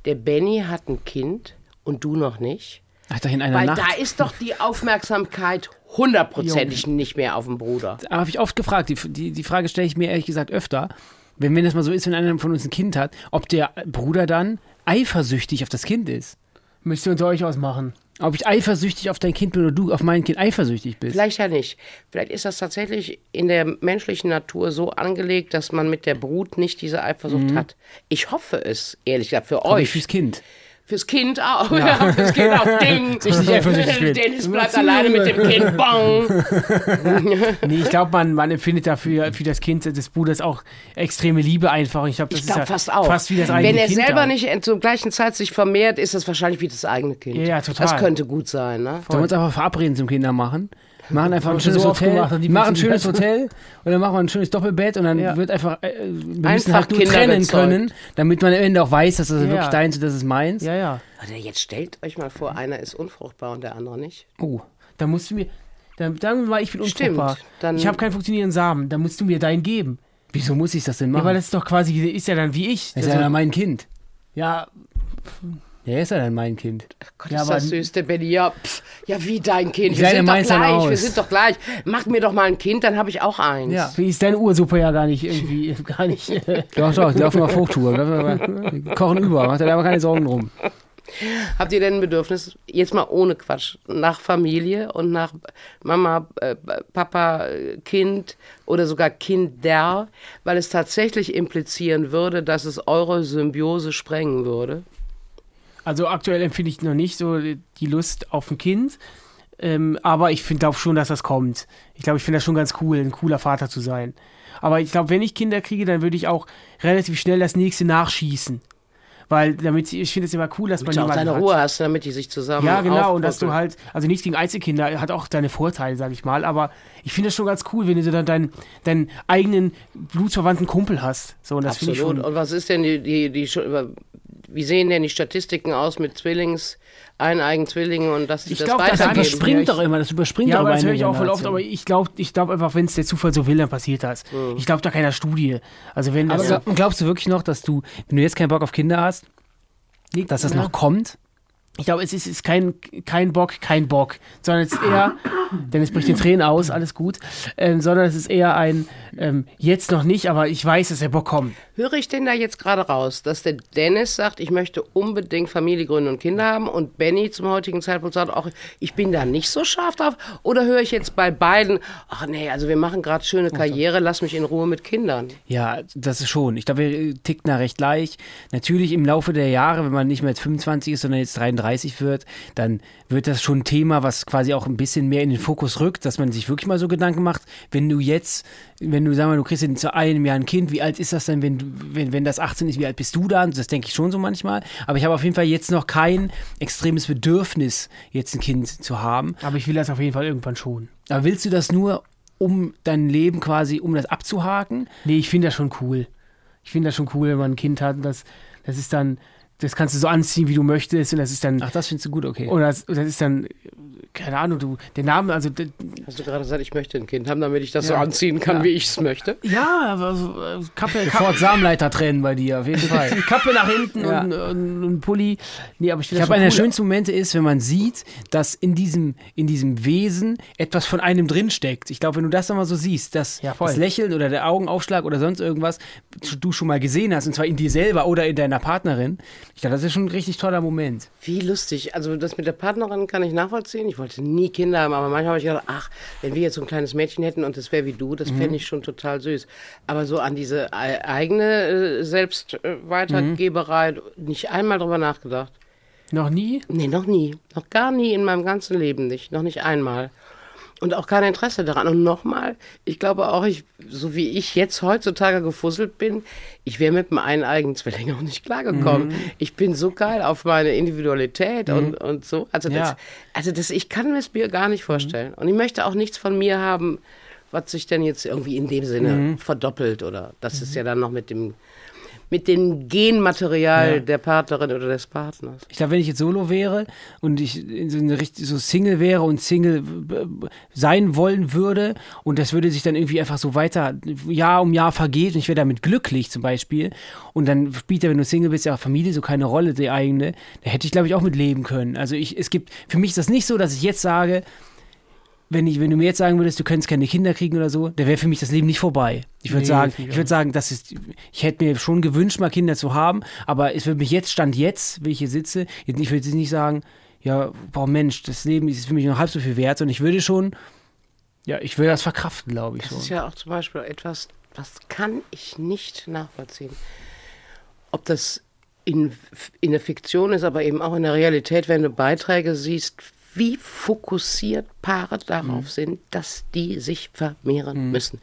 der Benny hat ein Kind und du noch nicht. Ach, da in einer Weil Nacht. da ist doch die Aufmerksamkeit hundertprozentig nicht mehr auf dem Bruder. Aber habe ich oft gefragt, die, die, die Frage stelle ich mir ehrlich gesagt öfter, wenn, wenn das mal so ist, wenn einer von uns ein Kind hat, ob der Bruder dann eifersüchtig auf das Kind ist. Müsst ihr unter euch ausmachen. Ob ich eifersüchtig auf dein Kind bin oder du auf mein Kind eifersüchtig bist. Vielleicht ja nicht. Vielleicht ist das tatsächlich in der menschlichen Natur so angelegt, dass man mit der Brut nicht diese Eifersucht hat. Ich hoffe es, ehrlich gesagt, für Aber ich euch. fürs Kind. Fürs Kind auch. Ja. fürs Kind auch. Ding. Ich nicht eifersüchtig. Dennis bleibt alleine mit dem Kind. Bong. Nee, ich glaube, man, man empfindet dafür für das Kind des Bruders auch extreme Liebe einfach. Und Ich glaube, das Ich ist glaube ja fast auch. Fast wie das eigene Wenn er kind selber dann. nicht zur gleichen Zeit sich vermehrt, ist das wahrscheinlich wie das eigene Kind. Ja, ja, total. Das könnte gut sein, ne? Sollen wir uns einfach verabreden zum Kinder machen? Machen einfach ein schönes so Hotel. gemacht machen ein schönes Hotel und dann machen wir ein schönes Doppelbett und dann Ja. wird einfach, äh, wir müssen Einfach halt nur Kinder trennen gezeugt. können, damit man am Ende auch weiß, dass das Ja. wirklich deins und das ist meins. Ja, ja. Oder jetzt stellt euch mal vor, einer ist unfruchtbar und der andere nicht. Oh. Da musst du mir. Dann sagen wir mal, ich bin Stimmt, unfruchtbar. dann- ich habe keinen funktionierenden Samen. Dann musst du mir deinen geben. Wieso muss ich das denn Ja, machen? weil das ist doch quasi, ist ja dann wie ich. das ist Also, ja dann mein Kind. ja, Der ist ja dann mein Kind. Gott, Ja, ist aber- das süß, der Benny. Ja, pff, ja, wie dein Kind. Ich Wir sind doch gleich, aus. wir sind doch gleich. Macht mir doch mal ein Kind, dann habe ich auch eins. Ja. wie ist deine Ursuppe ja gar nicht irgendwie, gar nicht. Doch, doch, die laufen auf Hochtour. Kochen über, macht er aber keine Sorgen drum. Habt ihr denn ein Bedürfnis, jetzt mal ohne Quatsch, nach Familie und nach Mama, äh, Papa, Kind oder sogar Kinder, weil es tatsächlich implizieren würde, dass es eure Symbiose sprengen würde? Also aktuell empfinde ich noch nicht so die Lust auf ein Kind. Ähm, aber ich glaube schon, dass das kommt. Ich glaube, ich finde das schon ganz cool, ein cooler Vater zu sein. Aber ich glaube, wenn ich Kinder kriege, dann würde ich auch relativ schnell das nächste nachschießen. Weil damit, ich finde es immer cool, dass Damit man du auch jemanden deine hat. Ruhe hast, damit die sich zusammen Ja, genau, und dass du halt, also nichts gegen Einzelkinder, hat auch seine Vorteile, sag ich mal, aber ich finde das schon ganz cool, wenn du dann deinen, deinen eigenen blutsverwandten Kumpel hast. So, und das finde ich schon. Und was ist denn die, die, die, wie sehen denn die Statistiken aus mit Zwillings, eineigen Zwillingen und dass Ich das glaub, das überspringt überspringt doch immer, das überspringt Ja, doch aber immer das höre ich auch voll oft, aber ich glaube ich glaub einfach, wenn es der Zufall so will, dann passiert das. Ich glaube da keiner Studie. Also wenn Aber das, glaub- glaubst du wirklich noch, dass du, wenn du jetzt keinen Bock auf Kinder hast, dass das Ja. noch kommt? Ich glaube, es ist, ist kein, kein Bock, kein Bock, sondern es ist eher, denn es bricht den Tränen aus, alles gut, ähm, sondern es ist eher ein, ähm, jetzt noch nicht, aber ich weiß, dass der Bock kommt. Höre ich denn da jetzt gerade raus, dass der Dennis sagt, ich möchte unbedingt Familie gründen und Kinder haben und Benny zum heutigen Zeitpunkt sagt auch, ich bin da nicht so scharf drauf? Oder höre ich jetzt bei beiden, ach nee, also wir machen gerade schöne Karriere, lass mich in Ruhe mit Kindern? Ja, das ist schon. Ich glaube, wir ticken da recht gleich. Natürlich im Laufe der Jahre, wenn man nicht mehr jetzt 25 ist, sondern jetzt 33 wird, dann wird das schon ein Thema, was quasi auch ein bisschen mehr in den Fokus rückt, dass man sich wirklich mal so Gedanken macht, wenn du jetzt, wenn du, sag mal, du kriegst in zu einem Jahr ein Kind, wie alt ist das denn, wenn wenn, wenn das 18 ist, wie alt bist du dann? Das denke ich schon so manchmal. Aber ich habe auf jeden Fall jetzt noch kein extremes Bedürfnis, jetzt ein Kind zu haben. Aber ich will das auf jeden Fall irgendwann schon. Aber willst du das nur, um dein Leben quasi, um das abzuhaken? Nee, ich finde das schon cool. Ich finde das schon cool, wenn man ein Kind hat das, das ist dann, das kannst du so anziehen, wie du möchtest und das ist dann, Ach, das findest du gut, okay. und das, das ist dann, keine Ahnung, du, der Name, also, d- Hast du gerade gesagt, ich möchte ein Kind haben, damit ich das so Ja. anziehen kann, Ja. wie ich es möchte? ja, aber so, äh, Kappe, Sofort Samenleiter trennen bei dir, auf jeden Fall. Kappe nach hinten Ja. und, und, und Pulli. Nee, aber ich Ich glaube, einer der schönsten Momente ist, wenn man sieht, dass in diesem, in diesem Wesen etwas von einem drinsteckt. Ich glaube, wenn du das dann mal so siehst, dass das Lächeln oder der Augenaufschlag oder sonst irgendwas du schon mal gesehen hast, und zwar in dir selber oder in deiner Partnerin, ich glaube, das ist schon ein richtig toller Moment. Wie lustig. Also das mit der Partnerin kann ich nachvollziehen. Ich wollte nie Kinder haben, aber manchmal habe ich gedacht, ach, wenn wir jetzt so ein kleines Mädchen hätten und das wäre wie du, das fände ich schon total süß. Aber so an diese ei- eigene äh, Selbstweitergeberei nicht einmal drüber nachgedacht. Noch nie? Nee, noch nie. Noch gar nie in meinem ganzen Leben nicht. Noch nicht einmal. Und auch kein Interesse daran. Und nochmal, ich glaube auch, ich, so wie ich jetzt heutzutage gefusselt bin, ich wäre mit einem eineigen Zwilling auch nicht klargekommen. Ich bin so geil auf meine Individualität und, und so. Also, das, Ja. also das, ich kann mir es mir gar nicht vorstellen. Und ich möchte auch nichts von mir haben, was sich denn jetzt irgendwie in dem Sinne verdoppelt. Oder das ist ja dann noch mit dem, mit dem Genmaterial Ja. der Partnerin oder des Partners. Ich glaube, wenn ich jetzt Solo wäre und ich so, eine, so Single wäre und Single sein wollen würde und das würde sich dann irgendwie einfach so weiter Jahr um Jahr vergeht und ich wäre damit glücklich zum Beispiel und dann spielt ja, wenn du Single bist, ja Familie so keine Rolle, die eigene, da hätte ich glaube ich auch mit leben können. Also ich, es gibt, für mich ist das nicht so, dass ich jetzt sage, wenn, ich, wenn du mir jetzt sagen würdest, du könntest keine Kinder kriegen oder so, dann wäre für mich das Leben nicht vorbei. Ich würde Nee, sagen, ich würde sagen, das ist, ich hätte mir schon gewünscht, mal Kinder zu haben, aber es würde mich jetzt, Stand jetzt, wie ich hier sitze, jetzt- ich würde jetzt nicht sagen, ja, boah Mensch, das Leben ist für mich nur halb so viel wert, sondern ich würde schon, ja, ich würde das verkraften, glaube ich Das schon. ist ja auch zum Beispiel etwas, was kann ich nicht nachvollziehen. Ob das in, in der Fiktion ist, aber eben auch in der Realität, wenn du Beiträge siehst, wie fokussiert Paare darauf sind, dass die sich vermehren müssen.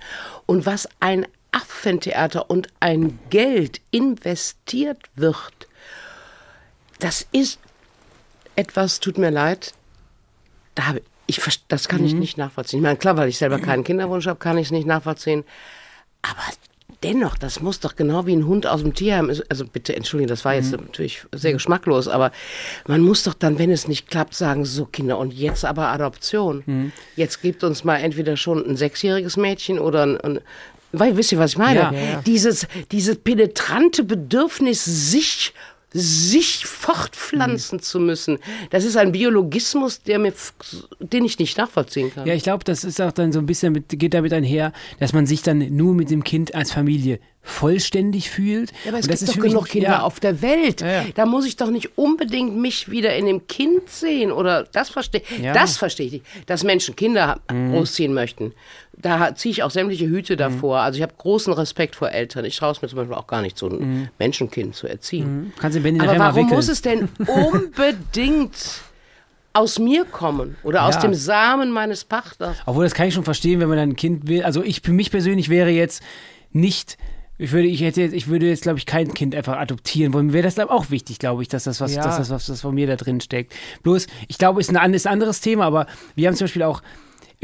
Und was ein Affentheater und ein Geld investiert wird, das ist etwas, tut mir leid, da habe ich, das kann ich nicht nachvollziehen. Ich meine, klar, weil ich selber keinen Kinderwunsch habe, kann ich es nicht nachvollziehen. Aber dennoch, das muss doch genau wie ein Hund aus dem Tierheim. Also bitte entschuldigen, das war jetzt natürlich sehr geschmacklos, aber man muss doch dann, wenn es nicht klappt, sagen, so Kinder und jetzt aber Adoption. Jetzt gibt uns mal entweder schon ein sechsjähriges Mädchen oder ein, ein weil, wisst ihr, was ich meine? Ja, ja, ja. Dieses, dieses penetrante Bedürfnis, sich, sich fortpflanzen zu müssen, das ist ein Biologismus, der mir, den ich nicht nachvollziehen kann. Ja, ich glaube, das ist auch dann so ein bisschen mit, geht damit einher, dass man sich dann nur mit dem Kind als Familie vollständig fühlt. Ja, aber es gibt doch genug Kinder ja. auf der Welt. Ja. Da muss ich doch nicht unbedingt mich wieder in dem Kind sehen oder das verstehe. Mhm. Das verstehe ich nicht. Dass Menschen Kinder großziehen möchten. Da ziehe ich auch sämtliche Hüte davor. Also ich habe großen Respekt vor Eltern. Ich traue es mir zum Beispiel auch gar nicht, so ein Mhm. Menschenkind zu erziehen. Kannst du Benny Aber warum muss es denn unbedingt aus mir kommen oder aus Ja. dem Samen meines Partners? Obwohl, das kann ich schon verstehen, wenn man dann ein Kind will. Also ich, für mich persönlich wäre jetzt nicht, ich würde, ich hätte jetzt, ich würde jetzt, glaube ich, kein Kind einfach adoptieren wollen. Mir wäre das, glaube ich, auch wichtig, glaube ich, dass das was, Ja. dass das was, das von mir da drin steckt. Bloß, ich glaube, ist ein, ist ein anderes Thema, aber wir haben zum Beispiel auch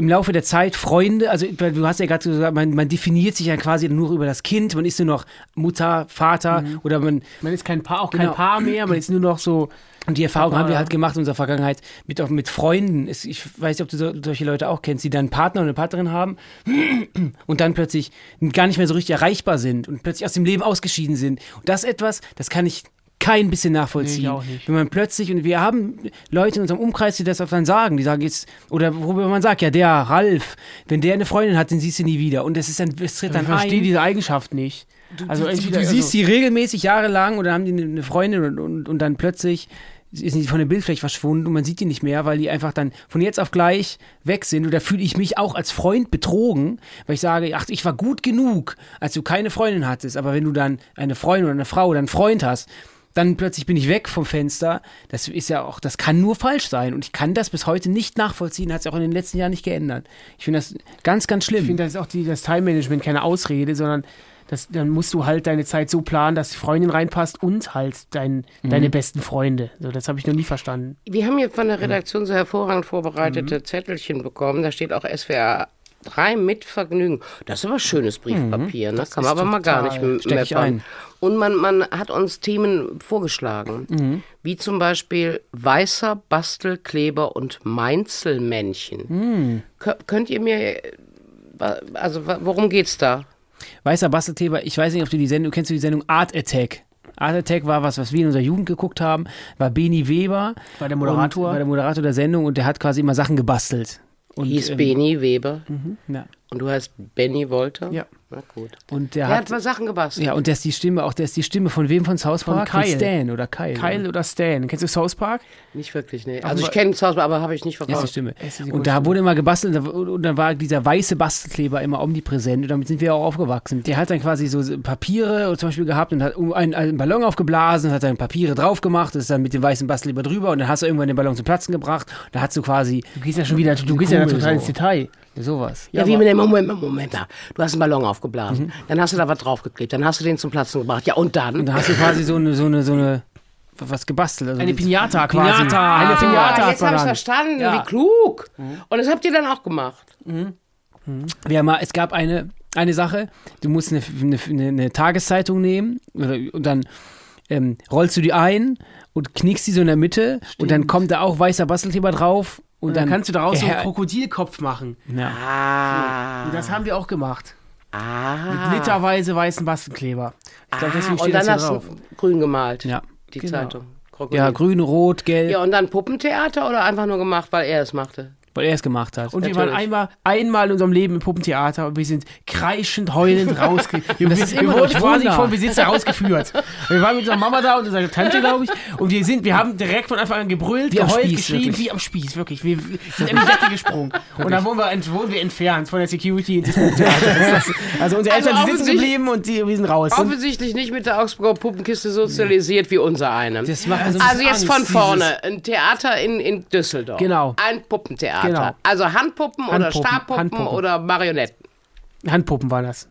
im Laufe der Zeit Freunde, also du hast ja gerade gesagt, man, man definiert sich ja quasi nur über das Kind, man ist nur noch Mutter, Vater oder man Man ist kein Paar, auch Genau. kein Paar mehr, man ist nur noch so. und die Erfahrung Papa, haben wir halt gemacht in unserer Vergangenheit mit, auch mit Freunden. Ich weiß nicht, ob du so, solche Leute auch kennst, die dann einen Partner und eine Partnerin haben und dann plötzlich gar nicht mehr so richtig erreichbar sind und plötzlich aus dem Leben ausgeschieden sind. Und das ist etwas, das kann ich kein bisschen nachvollziehen. Nee, ich auch nicht. Wenn man plötzlich, und wir haben Leute in unserem Umkreis, die das auch dann sagen, die sagen jetzt, oder worüber man sagt, ja, der Ralf, wenn der eine Freundin hat, den siehst du nie wieder. Und das ist dann, es tritt Ich dann verstehe ein. diese Eigenschaft nicht. also du, entweder, du siehst also, sie regelmäßig jahrelang oder haben die eine- eine Freundin und, und, und dann plötzlich ist sie von der Bildfläche verschwunden und man sieht die nicht mehr, weil die einfach dann von jetzt auf gleich weg sind. Und da fühle ich mich auch als Freund betrogen, weil ich sage, ach, ich war gut genug, als du keine Freundin hattest. Aber wenn du dann eine Freundin oder eine Frau oder einen Freund hast, dann plötzlich bin ich weg vom Fenster. Das ist ja auch, das kann nur falsch sein. Und ich kann das bis heute nicht nachvollziehen, hat sich auch in den letzten Jahren nicht geändert. Ich finde das ganz, ganz schlimm. Ich finde, das ist auch die, das Time-Management keine Ausrede, sondern das, dann musst du halt deine Zeit so planen, dass die Freundin reinpasst und halt dein, deine besten Freunde. So, das habe ich noch nie verstanden. Wir haben jetzt von der Redaktion so hervorragend vorbereitete Zettelchen bekommen. Da steht auch SWR 3 mit Vergnügen. Das ist aber schönes Briefpapier, ne? Kann man aber mal gar nicht total- m- steck ich meppern. ein. Und man, man hat uns Themen vorgeschlagen, wie zum Beispiel weißer Bastelkleber und Meinzelmännchen. Kö- Könnt ihr mir, also worum geht's da? Weißer Bastelkleber, ich weiß nicht, ob du die Sendung, kennst du die Sendung Art Attack? Art Attack war was, was wir in unserer Jugend geguckt haben, war Beni Weber. War der Moderator? War der Moderator der Sendung und der hat quasi immer Sachen gebastelt. Und, Hieß ähm, Beni Weber Ja. Und du heißt Benny Wolter? Ja. Na gut. Und der Der hat, hat mal Sachen gebastelt. ja, und der ist die Stimme, auch der ist die Stimme von wem von South Von Park? Kyle. Stan oder Kyle. Kyle oder Stan? Kennst du South Park? Nicht wirklich, nee. Aber- Also ich kenne Zausbar, aber habe ich nicht Das ist die verfolgt. Stimme. Ist die Und da Stimme. wurde immer gebastelt und da- und dann war dieser weiße Bastelkleber immer omnipräsent und damit sind wir auch aufgewachsen. Der hat dann quasi so Papiere zum Beispiel gehabt und hat einen, einen Ballon aufgeblasen und hat dann Papiere drauf gemacht, das ist dann mit dem weißen Bastelkleber drüber und dann hast du irgendwann den Ballon zum Platzen gebracht und da hast du quasi Du gehst ja schon wieder, du gehst ja total so. ins Detail. sowas. Ja, wie mit dem Moment, Moment mal. Du hast einen Ballon aufgeblasen. Dann hast du da was draufgeklebt. Dann hast du den zum Platzen gebracht. Ja, und dann? Und da hast du quasi so eine, so eine, so eine, was gebastelt. Also Eine Pinata quasi. Pinata. Eine Ah, Pinata ah, jetzt habe ich verstanden. Ja. Wie klug. Und das habt ihr dann auch gemacht. Wir haben mal, es gab eine, eine Sache, du musst eine, eine, eine, eine Tageszeitung nehmen oder, und dann ähm, rollst du die ein und knickst die so in der Mitte und dann kommt da auch weißer Bastelkleber drauf und, Und dann kannst du daraus so einen Ja, Krokodilkopf machen. ja. Ah. Und das haben wir auch gemacht. ah. Mit literweise weißen Bastelkleber. Ich glaube, deswegen ah. steht Und das dann hier hast drauf. du grün gemalt. Ja. Die Genau. Zeitung. Krokodil. ja, grün, rot, gelb, Ja, und dann Puppentheater oder einfach nur gemacht, weil er es machte? Weil er es gemacht hat. Und wir waren einmal, einmal in unserem Leben im Puppentheater und wir sind kreischend, heulend rausge... Wir, das wir, ist wir wurden quasi vom Besitzer rausgeführt. Wir waren mit unserer Mama da und unserer Tante, glaube ich. Und wir sind, wir haben direkt von Anfang an gebrüllt, Wie geheult, Spieß, geschrien, wirklich. wie am Spieß, wirklich. Wir sind in die Decke gesprungen. und dann wurden wir, wurden wir entfernt von der Security ins Puppentheater. Also unsere Also Eltern sind sitzen geblieben und die, wir sind raus. Offensichtlich nicht mit der Augsburger Puppenkiste sozialisiert wie unser eine. Also bisschen jetzt Angst, von vorne, ein Theater in, in Düsseldorf. Genau. Ein Puppentheater. Genau. Also Handpuppen, oder Handpuppen, Stabpuppen Handpuppen. oder Marionetten. Handpuppen waren das.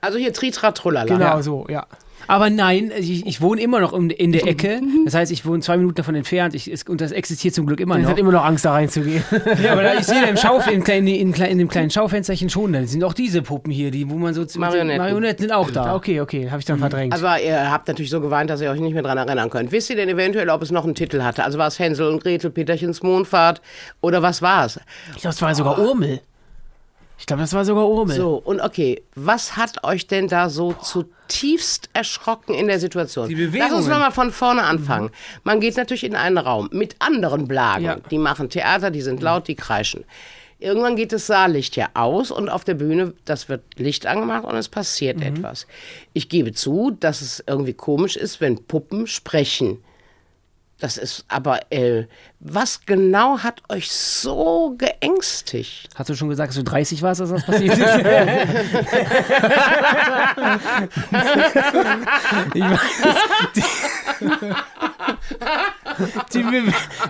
Also hier Tritra Trullala. Genau so, ja. Aber nein, ich, ich wohne immer noch in, in der Ecke. Das heißt, ich wohne zwei Minuten davon entfernt. Ich, es, und das existiert zum Glück immer Man noch. hat immer noch Angst, da reinzugehen. Ja, aber da, ich sehe da im Schauf, in, in, kleinen- in dem kleinen Schaufensterchen schon, da sind auch diese Puppen hier, die, wo man so zu- Marionetten. Marionetten sind auch da. okay, okay, habe ich dann verdrängt. Also ihr habt natürlich so geweint, dass ihr euch nicht mehr dran erinnern könnt. Wisst ihr denn eventuell, ob es noch einen Titel hatte? Also war es Hänsel und Gretel, Peterchens Mondfahrt oder was war es? Ich glaube, es war sogar Urmel. Ich glaube, das war sogar Urmel. So, und okay, was hat euch denn da so zutiefst erschrocken in der Situation? Die Lass uns Bewegungen. nochmal von vorne anfangen. Man geht natürlich in einen Raum mit anderen Blagen. Ja. Die machen Theater, die sind laut, die kreischen. Irgendwann geht das Saallicht ja aus und auf der Bühne, das wird Licht angemacht und es passiert etwas. Ich gebe zu, dass es irgendwie komisch ist, wenn Puppen sprechen. Das ist aber, äh, was genau hat euch so geängstigt? Hast du schon gesagt, dass du 30 warst, als das passiert ist? ich weiß, Die, Be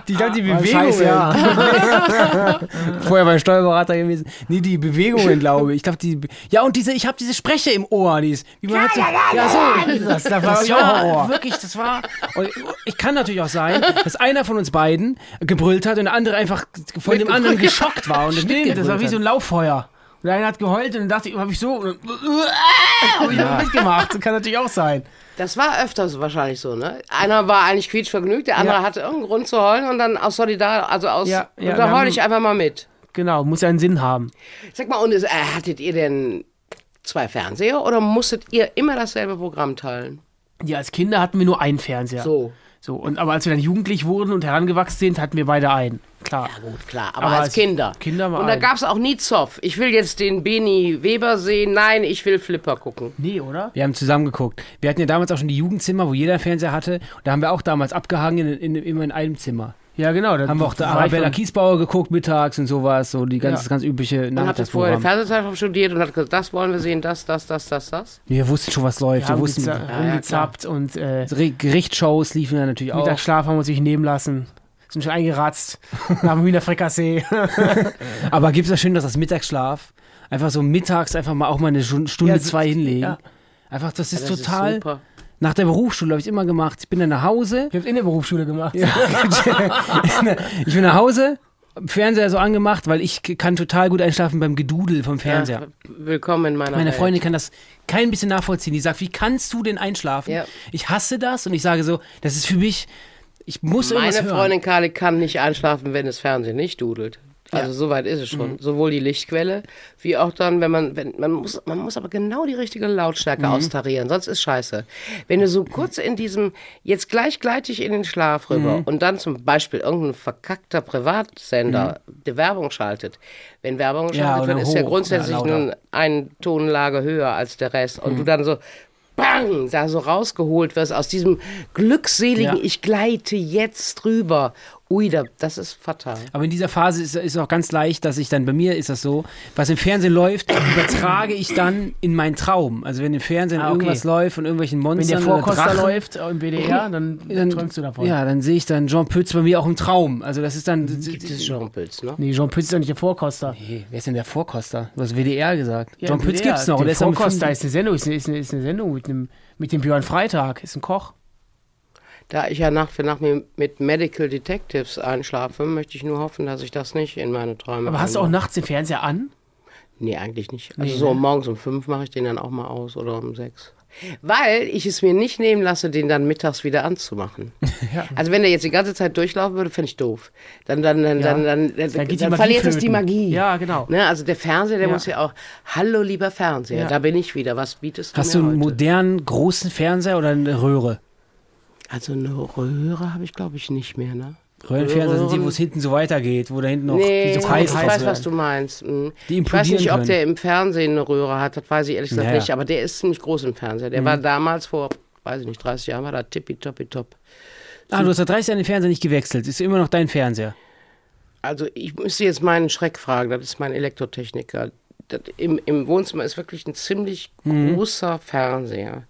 die, ich glaub, die Ah, Bewegungen. scheiß Jahr. Vorher bei Steuerberater gewesen. Nee, die Bewegungen, glaube ich. Ich glaube, die. Ja, und diese, ich habe diese Sprecher im Ohr. Die ist, wie man hat so, ja, so. Das, das war Das ja Horror. wirklich, das war. Und ich kann natürlich auch sein, dass einer von uns beiden gebrüllt hat und der andere einfach von dem anderen geschockt war. Und Stimmt, das war wie so ein Lauffeuer. Und einer hat geheult und dann dachte ich, hab ich so. Und dann hab ich ja. mitgemacht. Das kann natürlich auch sein. Das war öfters wahrscheinlich so, ne? Einer war eigentlich quietschvergnügt, der andere Ja. hatte irgendeinen Grund zu heulen und dann aus Solidar, also aus, Ja, ja, und da heule ich einfach mal mit. Genau, muss ja einen Sinn haben. Sag mal, und es, äh, hattet ihr denn zwei Fernseher oder musstet ihr immer dasselbe Programm teilen? Ja, als Kinder hatten wir nur einen Fernseher. So. So, und, aber als wir dann jugendlich wurden und herangewachsen sind, hatten wir beide einen. Klar. Ja gut, klar, aber, Aber als als Kinder. Kinder mal und da gab es auch nie Zoff. Ich will jetzt den Beni Weber sehen. Nein, ich will Flipper gucken. Nee, oder? Wir haben zusammen geguckt. Wir hatten ja damals auch schon die Jugendzimmer, wo jeder einen Fernseher hatte. Und da haben wir auch damals abgehangen, in, in, immer in einem Zimmer. Ja, genau. Da Haben wir auch da Arabella Kiesbauer geguckt mittags und sowas. So die ganz, Ja. das ganz übliche Man hat jetzt vorher eine Nachmittagsprogramm. Fernsehzeitung studiert und hat gesagt, das wollen wir sehen, das, das, das, das, das. Wir wussten schon, was läuft. Wir Wir wussten, geza- ja, rumgezappt und äh, Gerichtsshows liefen da natürlich auch. Mittagsschlaf haben wir uns nicht nehmen lassen. Sind schon eingeratzt nach dem Hühnerfrikassee. Aber gibt es das schön, dass das Mittagsschlaf einfach so mittags einfach mal auch mal eine Stunde, Ja, zwei hinlegen. ja. Einfach, das ist Das total. super. Nach der Berufsschule habe ich immer gemacht. Ich bin dann nach Hause. Ich hab's in der Berufsschule gemacht. ich bin nach Hause, Fernseher so angemacht, weil ich kann total gut einschlafen beim Gedudel vom Fernseher. Ja, willkommen in meiner Meine Welt. Freundin kann das kein bisschen nachvollziehen. Die sagt, wie kannst du denn einschlafen? Ja. Ich hasse das und ich sage so, das ist für mich, ich muss Meine irgendwas hören. Freundin Kali kann nicht einschlafen, wenn das Fernsehen nicht dudelt. Also so weit ist es schon. Mhm. Sowohl die Lichtquelle, wie auch dann, wenn man, wenn, man muss, man muss aber genau die richtige Lautstärke Mhm. austarieren, sonst ist scheiße. Wenn du so kurz in diesem, jetzt gleich gleite ich in den Schlaf rüber Mhm. und dann zum Beispiel irgendein verkackter Privatsender die Werbung schaltet. Wenn Werbung Mhm. Ja, geschaltet wird, ist ja hoch, grundsätzlich ja, lauter. nun eine Tonlage höher als der Rest. Mhm. Und du dann so, bang, da so rausgeholt wirst aus diesem glückseligen, Ja. ich gleite jetzt rüber. Ui, da, das ist fatal. Aber in dieser Phase ist es auch ganz leicht, dass ich dann, bei mir ist das so, was im Fernsehen läuft, übertrage ich dann in meinen Traum. Also wenn im Fernsehen Ah, okay. irgendwas läuft von irgendwelchen Wenn Monstern der Vorkoster oder Drachen, läuft im WDR, dann, dann, träumst du davon. Ja, dann sehe ich dann Jean Pütz bei mir auch im Traum. Also das ist dann... Gibt es Jean Pütz, ne? Nee, Jean Pütz ist doch nicht der Vorkoster. Hey, wer ist denn der Vorkoster? Du hast WDR gesagt. Ja, Jean Pütz WDR. gibt's noch. Der Vorkoster ist eine Sendung, ist eine, ist eine Sendung mit, einem, mit dem Björn Freitag, ist ein Koch. Da ich ja nach für nach mit Medical Detectives einschlafe, möchte ich nur hoffen, dass ich das nicht in meine Träume Aber hast du auch nachts den Fernseher an? Nee, eigentlich nicht. Also Nee, so ne? morgens um fünf mache ich den dann auch mal aus oder um sechs. Weil ich es mir nicht nehmen lasse, den dann mittags wieder anzumachen. Also wenn der jetzt die ganze Zeit durchlaufen würde, fände ich doof. Dann, dann, dann, Ja. dann, dann, dann, Dann dann verliert es die. Magie. Ja, genau. Ne, also der Fernseher, der Ja. muss ja auch, hallo lieber Fernseher, Ja. da bin ich wieder, was bietest du Hast mir du einen heute? modernen, großen Fernseher oder eine Röhre? Also eine Röhre habe ich glaube ich nicht mehr, ne? Röhrenfernseher sind die, wo es hinten so weitergeht, wo da hinten noch Nee, die ich so heiß weiß, raus was du meinst. Mhm. Die Ich weiß nicht, ob können. der im Fernsehen eine Röhre hat, das weiß ich ehrlich gesagt Ja, ja. nicht, aber der ist ziemlich groß im Fernseher. Mhm. Der war damals vor, weiß ich nicht, 30 Jahren, war da tippitoppi-top. Ah, du hast seit 30 Jahren den Fernseher nicht gewechselt. Ist immer noch dein Fernseher. Also ich müsste jetzt meinen Schreck fragen, das ist mein Elektrotechniker. Das, im, Im Wohnzimmer ist wirklich ein ziemlich Mhm. großer Fernseher.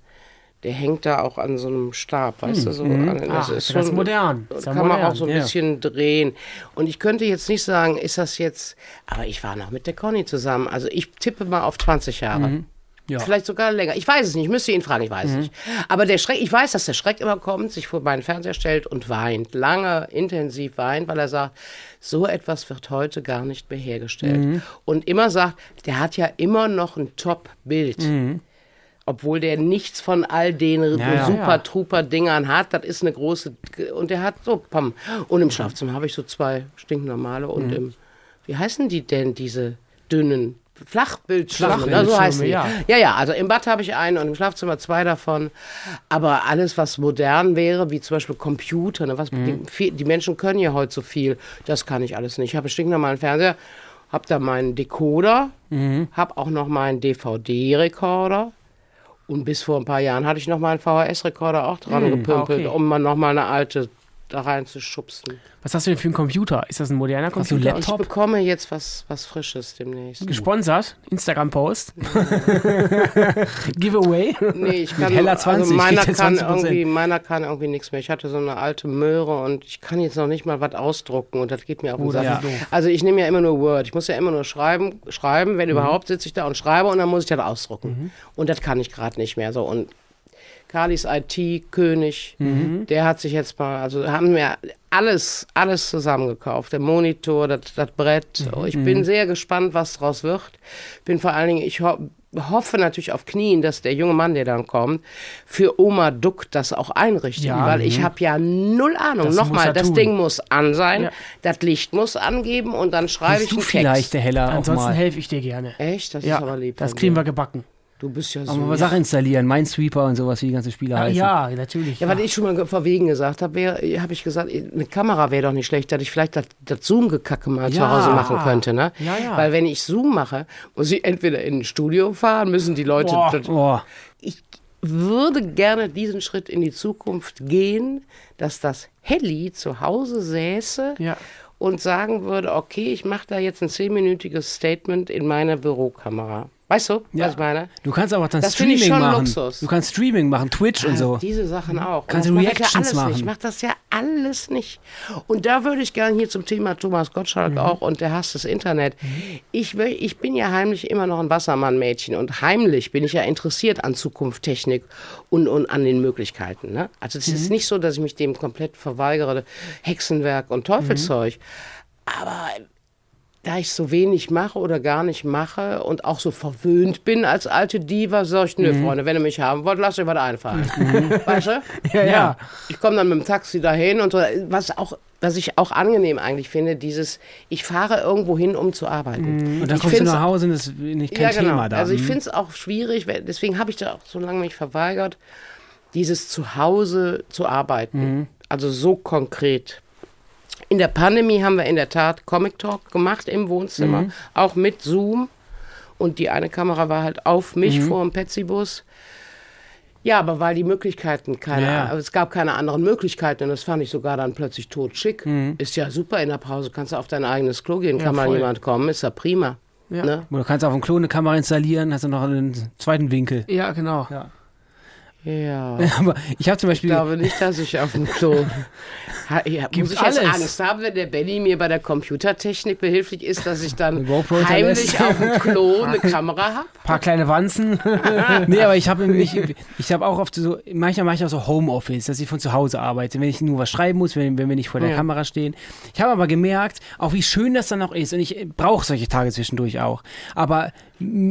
Der hängt da auch an so einem Stab, weißt du, so. Mhm. An, Ach, das ist modern. Das kann man modern, auch so ein ja. bisschen drehen. Und ich könnte jetzt nicht sagen, ist das jetzt, aber ich war noch mit der Conny zusammen. Also ich tippe mal auf 20 Jahre. Mhm. Ja. Mhm. Vielleicht sogar länger. Ich weiß es nicht, ich müsste ihn fragen, ich weiß es nicht. Aber der Schreck, ich weiß, dass der Schreck immer kommt, sich vor meinen Fernseher stellt und weint. Lange, intensiv weint, weil er sagt, so etwas wird heute gar nicht mehr hergestellt. Mhm. Und immer sagt, der hat ja immer noch ein Top-Bild. Obwohl der nichts von all den Mhm. ja. super truper Dingern hat, das ist eine große und der hat so pam. Und im Schlafzimmer habe ich so zwei stinknormale Mhm. und im wie heißen die denn diese dünnen Flachbildschirme, ne? so Flachbildschirme, heißen die. ja. ja, ja, also im Bad habe ich einen und im Schlafzimmer zwei davon. Aber alles, was modern wäre, wie zum Beispiel Computer, ne, was, die, viel- die Menschen können ja heute so viel, das kann ich alles nicht. Ich habe einen stinknormalen Fernseher, habe da meinen Decoder, habe auch noch meinen DVD-Rekorder. Und bis vor ein paar Jahren hatte ich noch mal einen VHS-Rekorder auch dran gepümpelt, okay. um mal noch mal eine alte da reinzuschubsen. Was hast du denn für einen Computer? Ist das ein moderner Hast du einen Computer? Ich Laptop? bekomme jetzt was, was Frisches demnächst. Gesponsert? Instagram-Post? Giveaway? Nee, ich kann, Heller 20 also meiner er kann 20%. irgendwie, meiner kann irgendwie nichts mehr. Ich hatte so eine alte Möhre und ich kann jetzt noch nicht mal was ausdrucken und das geht mir auf den doof. Also ich nehme ja immer nur Word. Ich muss ja immer nur schreiben, schreiben, wenn überhaupt sitze ich da und schreibe und dann muss ich das ausdrucken. Und das kann ich gerade nicht mehr so und Carlis IT-König, der hat sich jetzt mal, also haben wir alles, alles zusammengekauft. Der Monitor, das, das Brett. Ich bin sehr gespannt, was daraus wird. Bin vor allen Dingen, ich ho hoffe natürlich auf Knien, dass der junge Mann, der dann kommt, für Oma Duck das auch einrichtet. Ja, weil ich habe ja null Ahnung. Nochmal, das tun. Ding muss an sein, Ja. das Licht muss angeben und dann schreibe Bist ich du einen vielleicht Text. der Heller Ansonsten helfe ich dir gerne. Echt? Das Ja, ist aber lieb. das kriegen wir gebacken. Du bist ja so. Aber mal Sachen installieren, Minesweeper und sowas, wie die ganzen Spiele Ah, heißen. ja, natürlich. Ja, was ich schon mal ge- verwegen gesagt habe, habe ich gesagt, eine Kamera wäre doch nicht schlecht, dass ich vielleicht das, das Zoom-Gekacke mal zu Ja. Hause machen könnte. Ne? Ja, ja. Weil wenn ich Zoom mache, muss ich entweder in ein Studio fahren, müssen die Leute. Boah. das- Oh, Ich würde gerne diesen Schritt in die Zukunft gehen, dass das Heli zu Hause säße Ja. und sagen würde, okay, ich mache da jetzt ein zehnminütiges Statement in meiner Bürokamera. Weißt du, Ja. was ich meine? du kannst aber dann Das Streaming schon machen. Luxus. Du kannst Streaming machen, Twitch und so. Diese Sachen auch. Und Kannst du Reactions machen. Nicht. Ich mache das ja alles nicht. Und da würde ich gerne hier zum Thema Thomas Gottschalk Mhm. auch und der Hass des Internet. Ich, will, ich bin ja heimlich immer noch ein Wassermann-Mädchen und heimlich bin ich ja interessiert an Zukunft, Technik und, und an den Möglichkeiten. Ne? Also es Mhm. ist nicht so, dass ich mich dem komplett verweigere, Hexenwerk und Teufelszeug. Mhm. Aber da ich so wenig mache oder gar nicht mache und auch so verwöhnt bin als alte Diva, sag ich, nö, Mhm. Freunde, wenn ihr mich haben wollt, lasst euch was einfallen. Weißt du? Ja, ja. Ich komme dann mit dem Taxi dahin und so. Was auch, was ich auch angenehm eigentlich finde, dieses, ich fahre irgendwo hin, um zu arbeiten. Und dann ich kommst du nach Hause und das ist nicht kein ja, genau. Thema da. Also ich Mhm. finde es auch schwierig, deswegen habe ich da auch so lange mich verweigert, dieses Zuhause zu arbeiten. Mhm. Also so konkret. In der Pandemie haben wir in der Tat Comic Talk gemacht im Wohnzimmer, Mhm. auch mit Zoom. Und die eine Kamera war halt auf mich Mhm. vor dem Petsy-Bus. Ja, aber weil die Möglichkeiten keine, Ja, ja. es gab keine anderen Möglichkeiten und das fand ich sogar dann plötzlich totschick. Mhm. Ist ja super in der Pause, kannst du auf dein eigenes Klo gehen, kann mal voll. jemand kommen, ist ja prima. Ja. Ne? Du kannst auf dem Klo eine Kamera installieren, hast du noch einen zweiten Winkel. Ja, genau. Ja. Ja. Aber ich habe zum Ich Beispiel. glaube nicht, dass ich auf dem Klo. Ha, ja, muss ich jetzt alles. Angst haben, wenn der Benny mir bei der Computertechnik behilflich ist, dass ich dann heimlich auf dem Klo eine Kamera habe? Paar kleine Wanzen. nee, aber ich habe nämlich, ich habe auch oft so, manchmal mache ich auch so Homeoffice, dass ich von zu Hause arbeite, wenn ich nur was schreiben muss, wenn, wenn wir nicht vor der Ja. Kamera stehen. Ich habe aber gemerkt, auch wie schön das dann auch ist und ich brauche solche Tage zwischendurch auch. Aber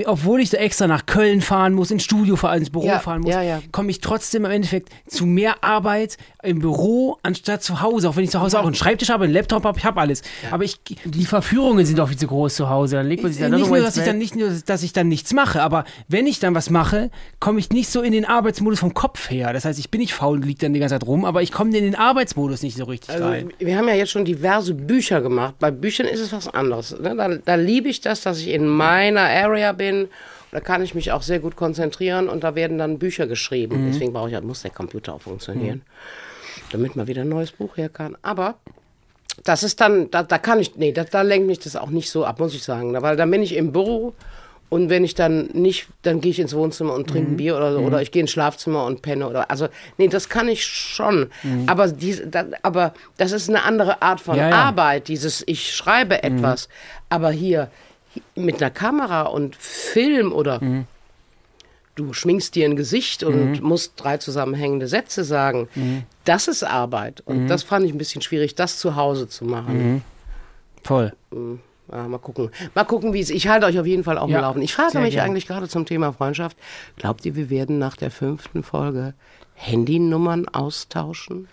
obwohl ich da extra nach Köln fahren muss, ins Studio fahren, ins Büro Ja, fahren muss, ja, ja. komme ich trotzdem im Endeffekt zu mehr Arbeit im Büro anstatt zu Hause. Auch wenn ich zu Hause auch einen Schreibtisch habe, einen Laptop habe, ich habe alles. Aber ich Die Verführungen sind doch viel zu groß zu Hause. Dann legt man sich dann nicht nur, dass ich dann nicht nur, dass ich dann nichts mache, aber wenn ich dann was mache, komme ich nicht so in den Arbeitsmodus vom Kopf her. Das heißt, ich bin nicht faul und liege dann die ganze Zeit rum, aber ich komme in den Arbeitsmodus nicht so richtig Also, rein. wir haben ja jetzt schon diverse Bücher gemacht. Bei Büchern ist es was anderes. Ne? Da, da liebe ich das, dass ich in meiner Area bin. Da kann ich mich auch sehr gut konzentrieren und da werden dann Bücher geschrieben. Deswegen brauche ich, muss der Computer auch funktionieren, damit mal wieder ein neues Buch her kann. Aber das ist dann, da, da kann ich, nee, da, da lenkt mich das auch nicht so ab, muss ich sagen. Weil dann bin ich im Büro und wenn ich dann nicht, dann gehe ich ins Wohnzimmer und trinke ein Bier oder so, oder ich gehe ins Schlafzimmer und penne oder, also, nee, das kann ich schon. Aber, diese, da, aber das ist eine andere Art von Ja, ja. Arbeit, dieses, ich schreibe etwas. Aber hier, hi- mit einer Kamera und Film oder du schminkst dir ein Gesicht und musst drei zusammenhängende Sätze sagen. Das ist Arbeit. Und das fand ich ein bisschen schwierig, das zu Hause zu machen. Voll. Ja, mal gucken. Mal gucken, wie es. Ich halte euch auf jeden Fall dem Ja, Laufen. Ich frage mich gerne. eigentlich gerade zum Thema Freundschaft. Glaubt ihr, wir werden nach der fünften Folge Handynummern austauschen?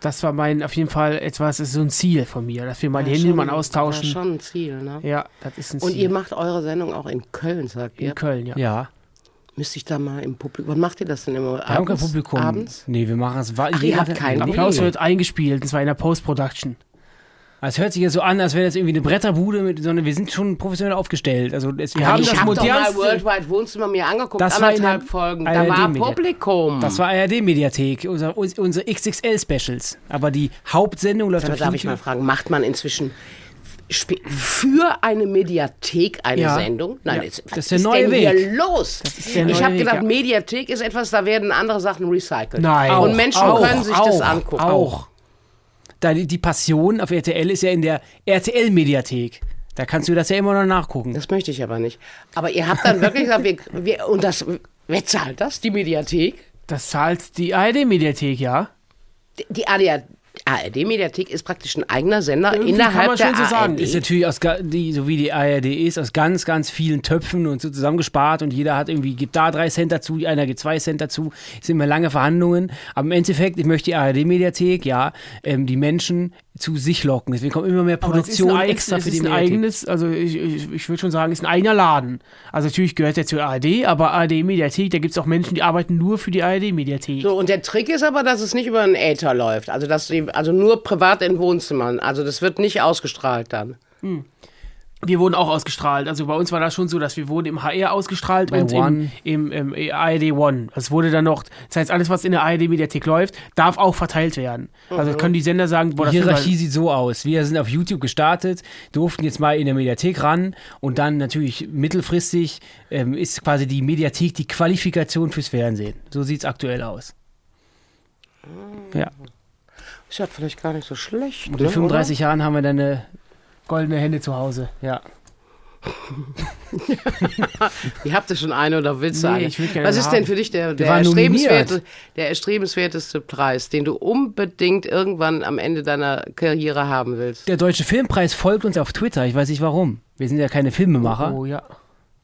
Das war mein, auf jeden Fall etwas, das ist so ein Ziel von mir, dass wir mal die Ja, Handynummern schon- austauschen. Ja, schon ein Ziel, ne? Ja, das ist ein Ziel. Und ihr macht eure Sendung auch in Köln, sagt ihr? in Köln, ja. Ja. Müsste ich da mal im Publikum. Wann macht ihr das denn immer? Wir haben kein? Publikum. Abends? Nee, wir machen es. Ach, ihr habt keinen Nee. Applaus wird eingespielt, und zwar in der Post-Production. Es hört sich ja so an, als wäre das irgendwie eine Bretterbude, mit, sondern wir sind schon professionell aufgestellt. Also es, wir haben ich das habe doch mal modernste. Worldwide Wohnzimmer mir angeguckt, Das war anderthalb der Folgen. Da ARD war Media- Publikum. Das war ARD-Mediathek, unser, unsere XXL-Specials. Aber die Hauptsendung läuft auf darf ich mal fragen, macht man inzwischen für eine Mediathek eine Ja. Sendung? Nein, Ja. jetzt, Das was ist der neue denn Weg. hier los? ist ich neue habe gedacht, ja. Mediathek ist etwas, da werden andere Sachen recycelt. Nein. Und Auch, Menschen auch, können sich das auch, angucken. Auch. Die, die Passion auf RTL ist ja in der RTL-Mediathek. Da kannst du das ja immer noch nachgucken. Das möchte ich aber nicht. Aber ihr habt dann wirklich gesagt, wir, wir, und das, wer zahlt das? Die Mediathek? Das zahlt die ARD-Mediathek, ja? Die- Die ARD ARD-Mediathek ist praktisch ein eigener Sender Irgendwie innerhalb kann man der schon so sagen. ARD. Ist natürlich aus, die, so wie die ARD ist, aus ganz, ganz vielen Töpfen und so zusammengespart und jeder hat irgendwie, gibt da drei Cent dazu, einer gibt zwei Cent dazu. Es sind immer lange Verhandlungen. Aber im Endeffekt, ich möchte die ARD-Mediathek, ja, ähm, die Menschen zu sich locken. Deswegen kommen immer mehr Produktionen extra es für die ist ein Mediathek. eigenes, also ich, ich, ich würde schon sagen, es ist ein eigener Laden. Also natürlich gehört er zur ARD, aber ARD-Mediathek, da gibt es auch Menschen, die arbeiten nur für die ARD-Mediathek. So, und der Trick ist aber, dass es nicht über einen Äther läuft. Also, dass die, also nur privat in Wohnzimmern. Also, das wird nicht ausgestrahlt dann. Wir wurden auch ausgestrahlt. Also bei uns war das schon so, dass wir wurden im HR ausgestrahlt Bei und One. im, im, im ARD One. Es wurde dann noch, das heißt, alles, was in der ARD-Mediathek läuft, darf auch verteilt werden. Also können die Sender sagen, boah, das Die Hierarchie man- sieht so aus. Wir sind auf YouTube gestartet, durften jetzt mal in der Mediathek ran und dann natürlich mittelfristig ähm, ist quasi die Mediathek die Qualifikation fürs Fernsehen. So sieht es aktuell aus. Ja. Ist ja vielleicht gar nicht so schlecht. Und in ne, 35 Jahren haben wir dann eine. Goldene Hände zu Hause. Ja. Ihr habt ja schon eine oder willst du Nee, eine? ich will gerne Was ist haben. denn für dich der, der, erstrebenswerte, der erstrebenswerteste Preis, den du unbedingt irgendwann am Ende deiner Karriere haben willst? Der Deutsche Filmpreis folgt uns auf Twitter. Ich weiß nicht warum. Wir sind ja keine Filmemacher, Oh ja,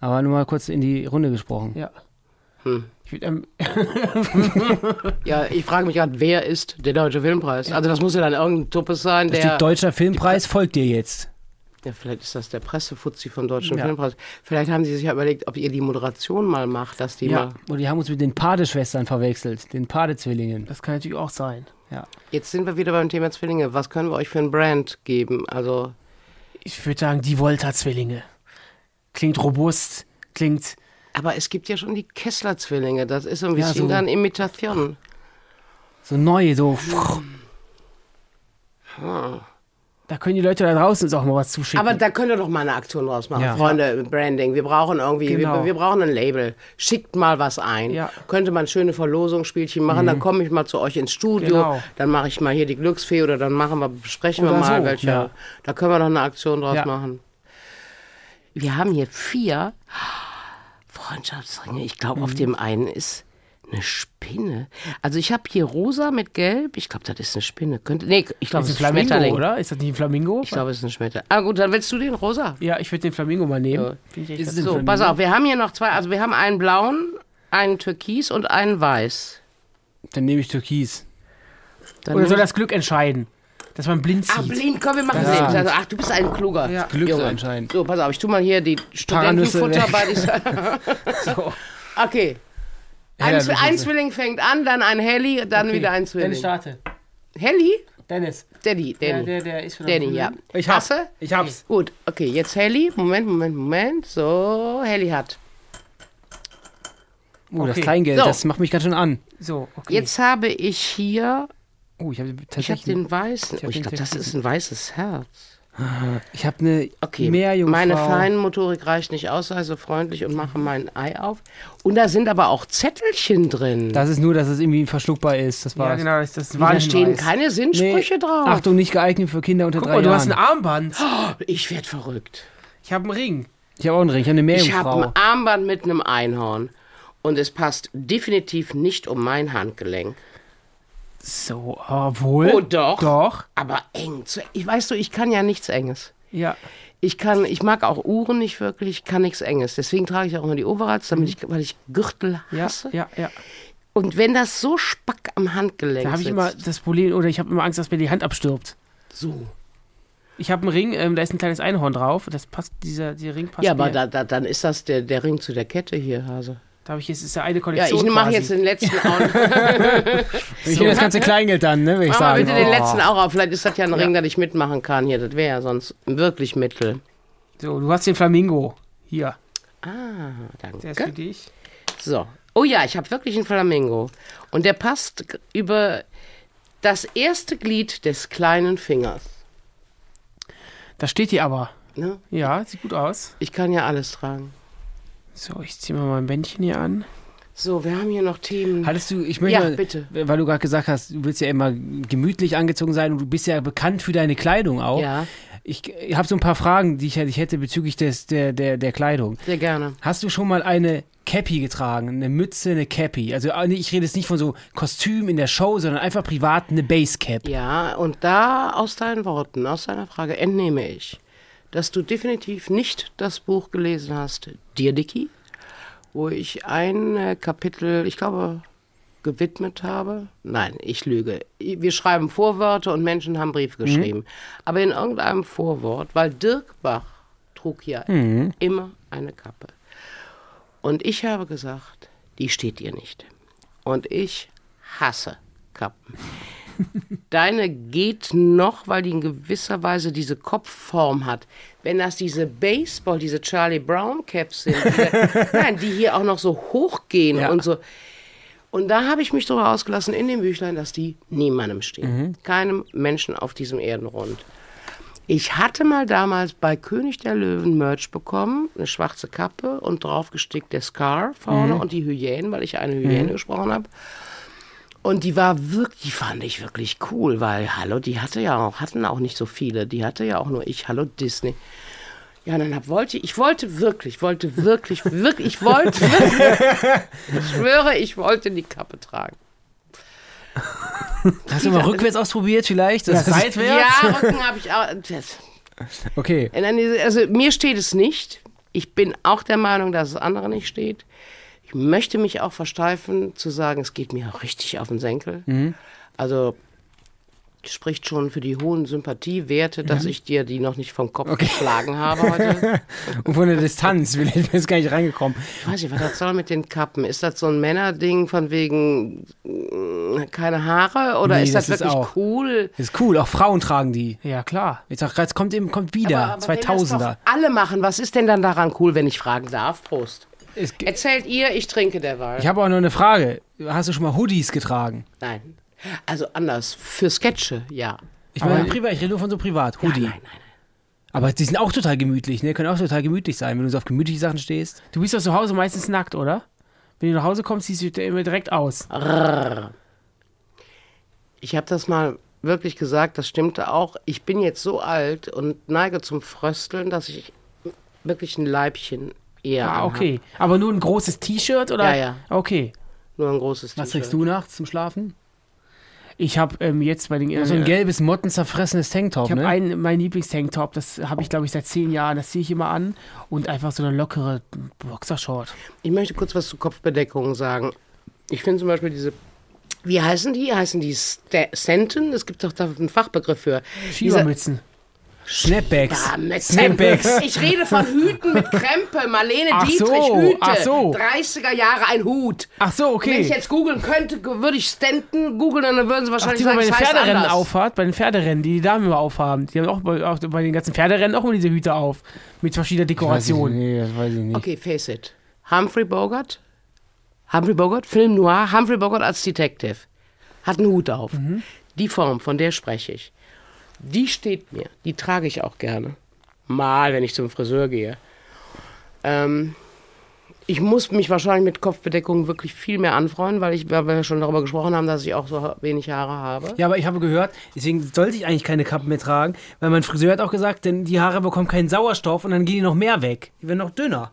aber nur mal kurz in die Runde gesprochen. ja. Hm. Ich würd, ähm, Ja, ich frage mich gerade, wer ist der Deutsche Filmpreis? Also das muss ja dann irgendein Tuppes sein, der... steht Deutscher Filmpreis folgt dir jetzt. Ja, vielleicht ist das der Pressefuzzi vom Deutschen Ja. Filmpreis. Vielleicht haben sie sich ja überlegt, ob ihr die Moderation mal macht, dass die Ja. mal... Und die haben uns mit den Pade-Schwestern verwechselt, den Pade-Zwillingen. das kann natürlich auch sein. Ja. Jetzt sind wir wieder beim Thema Zwillinge. Was können wir euch für ein Brand geben? Also, Ich würde sagen, die Volta-Zwillinge. Klingt robust, klingt. aber es gibt ja schon die Kessler-Zwillinge. Das ist so ein Ja, bisschen so- dann Imitation. So neu, so. Da können die Leute da draußen uns auch mal was zuschicken. Aber da könnt ihr doch mal eine Aktion draus machen. Ja. Freunde, Branding. Wir brauchen irgendwie, Genau. wir, wir brauchen ein Label. Schickt mal was ein. Ja. Könnte man schöne Verlosungsspielchen machen. Dann komme ich mal zu euch ins Studio. Genau. Dann mache ich mal hier die Glücksfee oder dann machen wir, besprechen wir Oder mal, so, welche. ja. Da können wir doch eine Aktion draus machen. Wir haben hier vier Freundschaftsringe. Ich glaube, Mhm. auf dem einen ist eine Spinne. Also ich habe hier rosa mit gelb. Ich glaube, das ist eine Spinne. Könnte, nee, ich glaube, es ist ein Flamingo, Schmetterling. oder? Ist das nicht ein Flamingo? Ich glaube, es ist ein Schmetterling. Ah gut, dann willst du den rosa. ja, ich würde den Flamingo mal nehmen. Ja. So, Flamingo? pass auf, wir haben hier noch zwei. Also wir haben einen blauen, einen türkis und einen weiß. Dann nehme ich Türkis. Dann Oder soll das Glück entscheiden? Dass man blind Ah, sieht. blind, komm, wir machen Das gut. Also, ach, du bist ein kluger Ja. Glück Junge. anscheinend. So, pass auf, ich tu mal hier die Studentenfutter bei dieser. So. Okay. Ein, Ja, das ist ein. Zwilling fängt an, dann ein Helly, dann Okay. wieder ein Dennis Zwilling. starte. Helly? Dennis. Daddy, Danny. der, der ist Danny, ja. Ich hab's. du? Ich hab's. Gut, okay, jetzt Helly. Moment, Moment, Moment. So, Helly hat. Oh, das Okay. Kleingeld, So. das macht mich ganz schön an. So, okay. Jetzt habe ich hier. Oh, ich habe Ich habe tatsächlich. den weißen. hab oh, ich glaube, das ist ein weißes Herz. Ich habe eine Okay, Meerjungfrau. meine Feinmotorik reicht nicht aus, sei so freundlich und mache mein Ei auf. Und da sind aber auch Zettelchen drin. Das ist nur, dass es irgendwie verschluckbar ist. Das ja, war's. genau, das, das da war stehen keine Sinsprüche drauf. Achtung, nicht geeignet für Kinder unter Guck drei mal, du Jahren. hast ein Armband. Ich werde verrückt. Ich habe einen Ring. ich habe auch einen Ring. Ich habe eine Ich habe Meerjungfrau. ein Armband mit einem Einhorn. Und es passt definitiv nicht um mein Handgelenk. So, obwohl. Oh, doch. Doch. Aber eng. Zu, ich weißt du, ich kann ja nichts Enges. Ja. Ich kann, ich mag auch Uhren nicht wirklich, ich kann nichts Enges. Deswegen trage ich auch immer die Overalls, damit ich, weil ich Gürtel Mhm. Ja, hasse. ja, ja. Und wenn das so spack am Handgelenk Da habe ich immer das Problem, oder ich habe immer Angst, dass mir die Hand abstirbt. so. Ich habe einen Ring, ähm, da ist ein kleines Einhorn drauf. Das passt, dieser, dieser Ring passt Ja, aber da, da, dann ist das der, der Ring zu der Kette hier, Hase. Da habe ich jetzt ist ja eine Ja, Kollektion. ich mache jetzt den letzten auch. Ich nehme das ganze Kleingeld dann, ne, will ich Mach mal sagen. bitte den Oh. letzten auch auf. Vielleicht ist das ja ein Ring, dass ich mitmachen kann hier. Das wäre ja sonst wirklich Mittel. So, du hast den Flamingo. Hier, Ah, der ist für danke. dich. So. Oh ja, ich habe wirklich einen Flamingo. Und der passt über das erste Glied des kleinen Fingers. Da steht die aber. Ne? Ja, sieht gut aus. Ich kann ja alles tragen. So, ich ziehe mal mein Bändchen hier an. So, wir haben hier noch Themen. Hattest du, ich möchte, Ja, mal- bitte. weil du gerade gesagt hast, du willst ja immer gemütlich angezogen sein und du bist ja bekannt für deine Kleidung auch. Ja, Ich, habe so ein paar Fragen, die ich, ich hätte bezüglich des, der, der, der Kleidung. sehr gerne. Hast du schon mal eine Cappy getragen? Eine Mütze, eine Cappy? Also äh, ich rede jetzt nicht von so Kostüm in der Show, sondern einfach privat eine Basecap. Ja, und da aus deinen Worten, aus deiner Frage entnehme ich, dass du definitiv nicht das Buch gelesen hast, Dir Dicky, wo ich ein äh, Kapitel, ich glaube, gewidmet habe. Nein, ich lüge. Wir schreiben Vorwörter und Menschen haben Briefe geschrieben. Aber in irgendeinem Vorwort, weil Dirk Bach trug ja immer eine Kappe. Und ich habe gesagt, die steht dir nicht. Und ich hasse Kappen. Deine geht noch, weil die in gewisser Weise diese Kopfform hat. Wenn das diese Baseball, diese Charlie Brown Caps sind, die, nein, die hier auch noch so hochgehen Ja. und so. Und da habe ich mich darüber ausgelassen in dem Büchlein, dass die niemandem stehen. Keinem Menschen auf diesem Erdenrund. Ich hatte mal damals bei König der Löwen Merch bekommen, eine schwarze Kappe und draufgestickt der Scar vorne und die Hyänen, weil ich eine Hyäne gesprochen habe. Und die war wirklich, die fand ich wirklich cool, weil, hallo, die hatte ja auch, hatten auch nicht so viele. Die hatte ja auch nur ich, hallo Disney. Ja, dann hab, wollte ich, ich wollte wirklich, wollte wirklich, wirklich, ich wollte wirklich, ich schwöre, ich wollte die Kappe tragen. Hast du mal rückwärts ausprobiert vielleicht? Das Ja, seitwärts? Ja, Rücken habe ich auch. Das, Okay. also mir steht es nicht. Ich bin auch der Meinung, dass es anderen nicht steht. Ich möchte mich auch versteifen, zu sagen, es geht mir auch richtig auf den Senkel. Also spricht schon für die hohen Sympathiewerte, dass ich dir die noch nicht vom Kopf geschlagen habe heute. Und von der Distanz bin ich jetzt gar nicht reingekommen. Ich weiß nicht, was das soll mit den Kappen. Ist das so ein Männerding von wegen äh, keine Haare oder Nee, ist das, das ist wirklich auch- cool? Das ist cool, auch Frauen tragen die. Ja, klar. Ich sag, jetzt kommt eben, kommt wieder, Aber- aber wenn das 2000er. doch alle machen, was ist denn dann daran cool, wenn ich fragen darf? Prost. Es, Erzählt ihr, ich trinke derweil. ich habe auch noch eine Frage. Hast du schon mal Hoodies getragen? Nein. Also anders. Für Sketche, ja. Ich meine, privat, ich rede nur von so privat. Hoodie. Nein, nein, nein. Aber die sind auch total gemütlich, ne? Können auch total gemütlich sein, wenn du so auf gemütliche Sachen stehst. Du bist doch zu Hause meistens nackt, oder? Wenn du nach Hause kommst, siehst du immer direkt aus. Ich habe das mal wirklich gesagt, das stimmte auch. Ich bin jetzt so alt und neige zum Frösteln, dass ich wirklich ein Leibchen eher Ah, anhab. okay. Aber nur ein großes T-Shirt oder? Ja, ja. Okay. Nur ein großes Was T-Shirt. trägst du nachts zum Schlafen? Ich habe ähm, jetzt bei den. Äh, So ein gelbes, mottenzerfressenes Tanktop, ich habe ne? einen, mein Lieblingstanktop, das habe ich glaube ich seit zehn Jahren, das ziehe ich immer an und einfach so eine lockere Boxershort. Ich möchte kurz was zu Kopfbedeckungen sagen. Ich finde zum Beispiel diese, wie heißen die? Heißen die Senten? Es gibt doch da einen Fachbegriff für. Schiebermützen. Snapbacks. Ah, Snapbacks. Ich rede von Hüten mit Krempe. Marlene Ach Dietrich so, Hüte. ach so. 30er Jahre ein Hut. Ach so, Wenn ich okay. jetzt googeln könnte, würde ich Stanton googeln und dann würden sie Ach, wahrscheinlich die man bei sagen, den Pferderennen anders. aufhat, bei den Pferderennen, die die Damen immer aufhaben. Die haben auch bei, auch bei den ganzen Pferderennen auch immer diese Hüte auf. Mit verschiedener Dekoration. Nee, das weiß ich nicht. Okay, face it. Humphrey Bogart, Humphrey Bogart, Film Noir, Humphrey Bogart als Detective, hat einen Hut auf. Mhm. Die Form, von der spreche ich. Die steht mir, die trage ich auch gerne. Mal, wenn ich zum Friseur gehe. Ähm, ich muss mich wahrscheinlich mit Kopfbedeckung wirklich viel mehr anfreuen, weil, ich, weil wir schon darüber gesprochen haben, dass ich auch so wenig Haare habe. Ja, aber ich habe gehört, deswegen sollte ich eigentlich keine Kappen mehr tragen, weil mein Friseur hat auch gesagt, denn die Haare bekommen keinen Sauerstoff und dann gehen die noch mehr weg. Die werden noch dünner.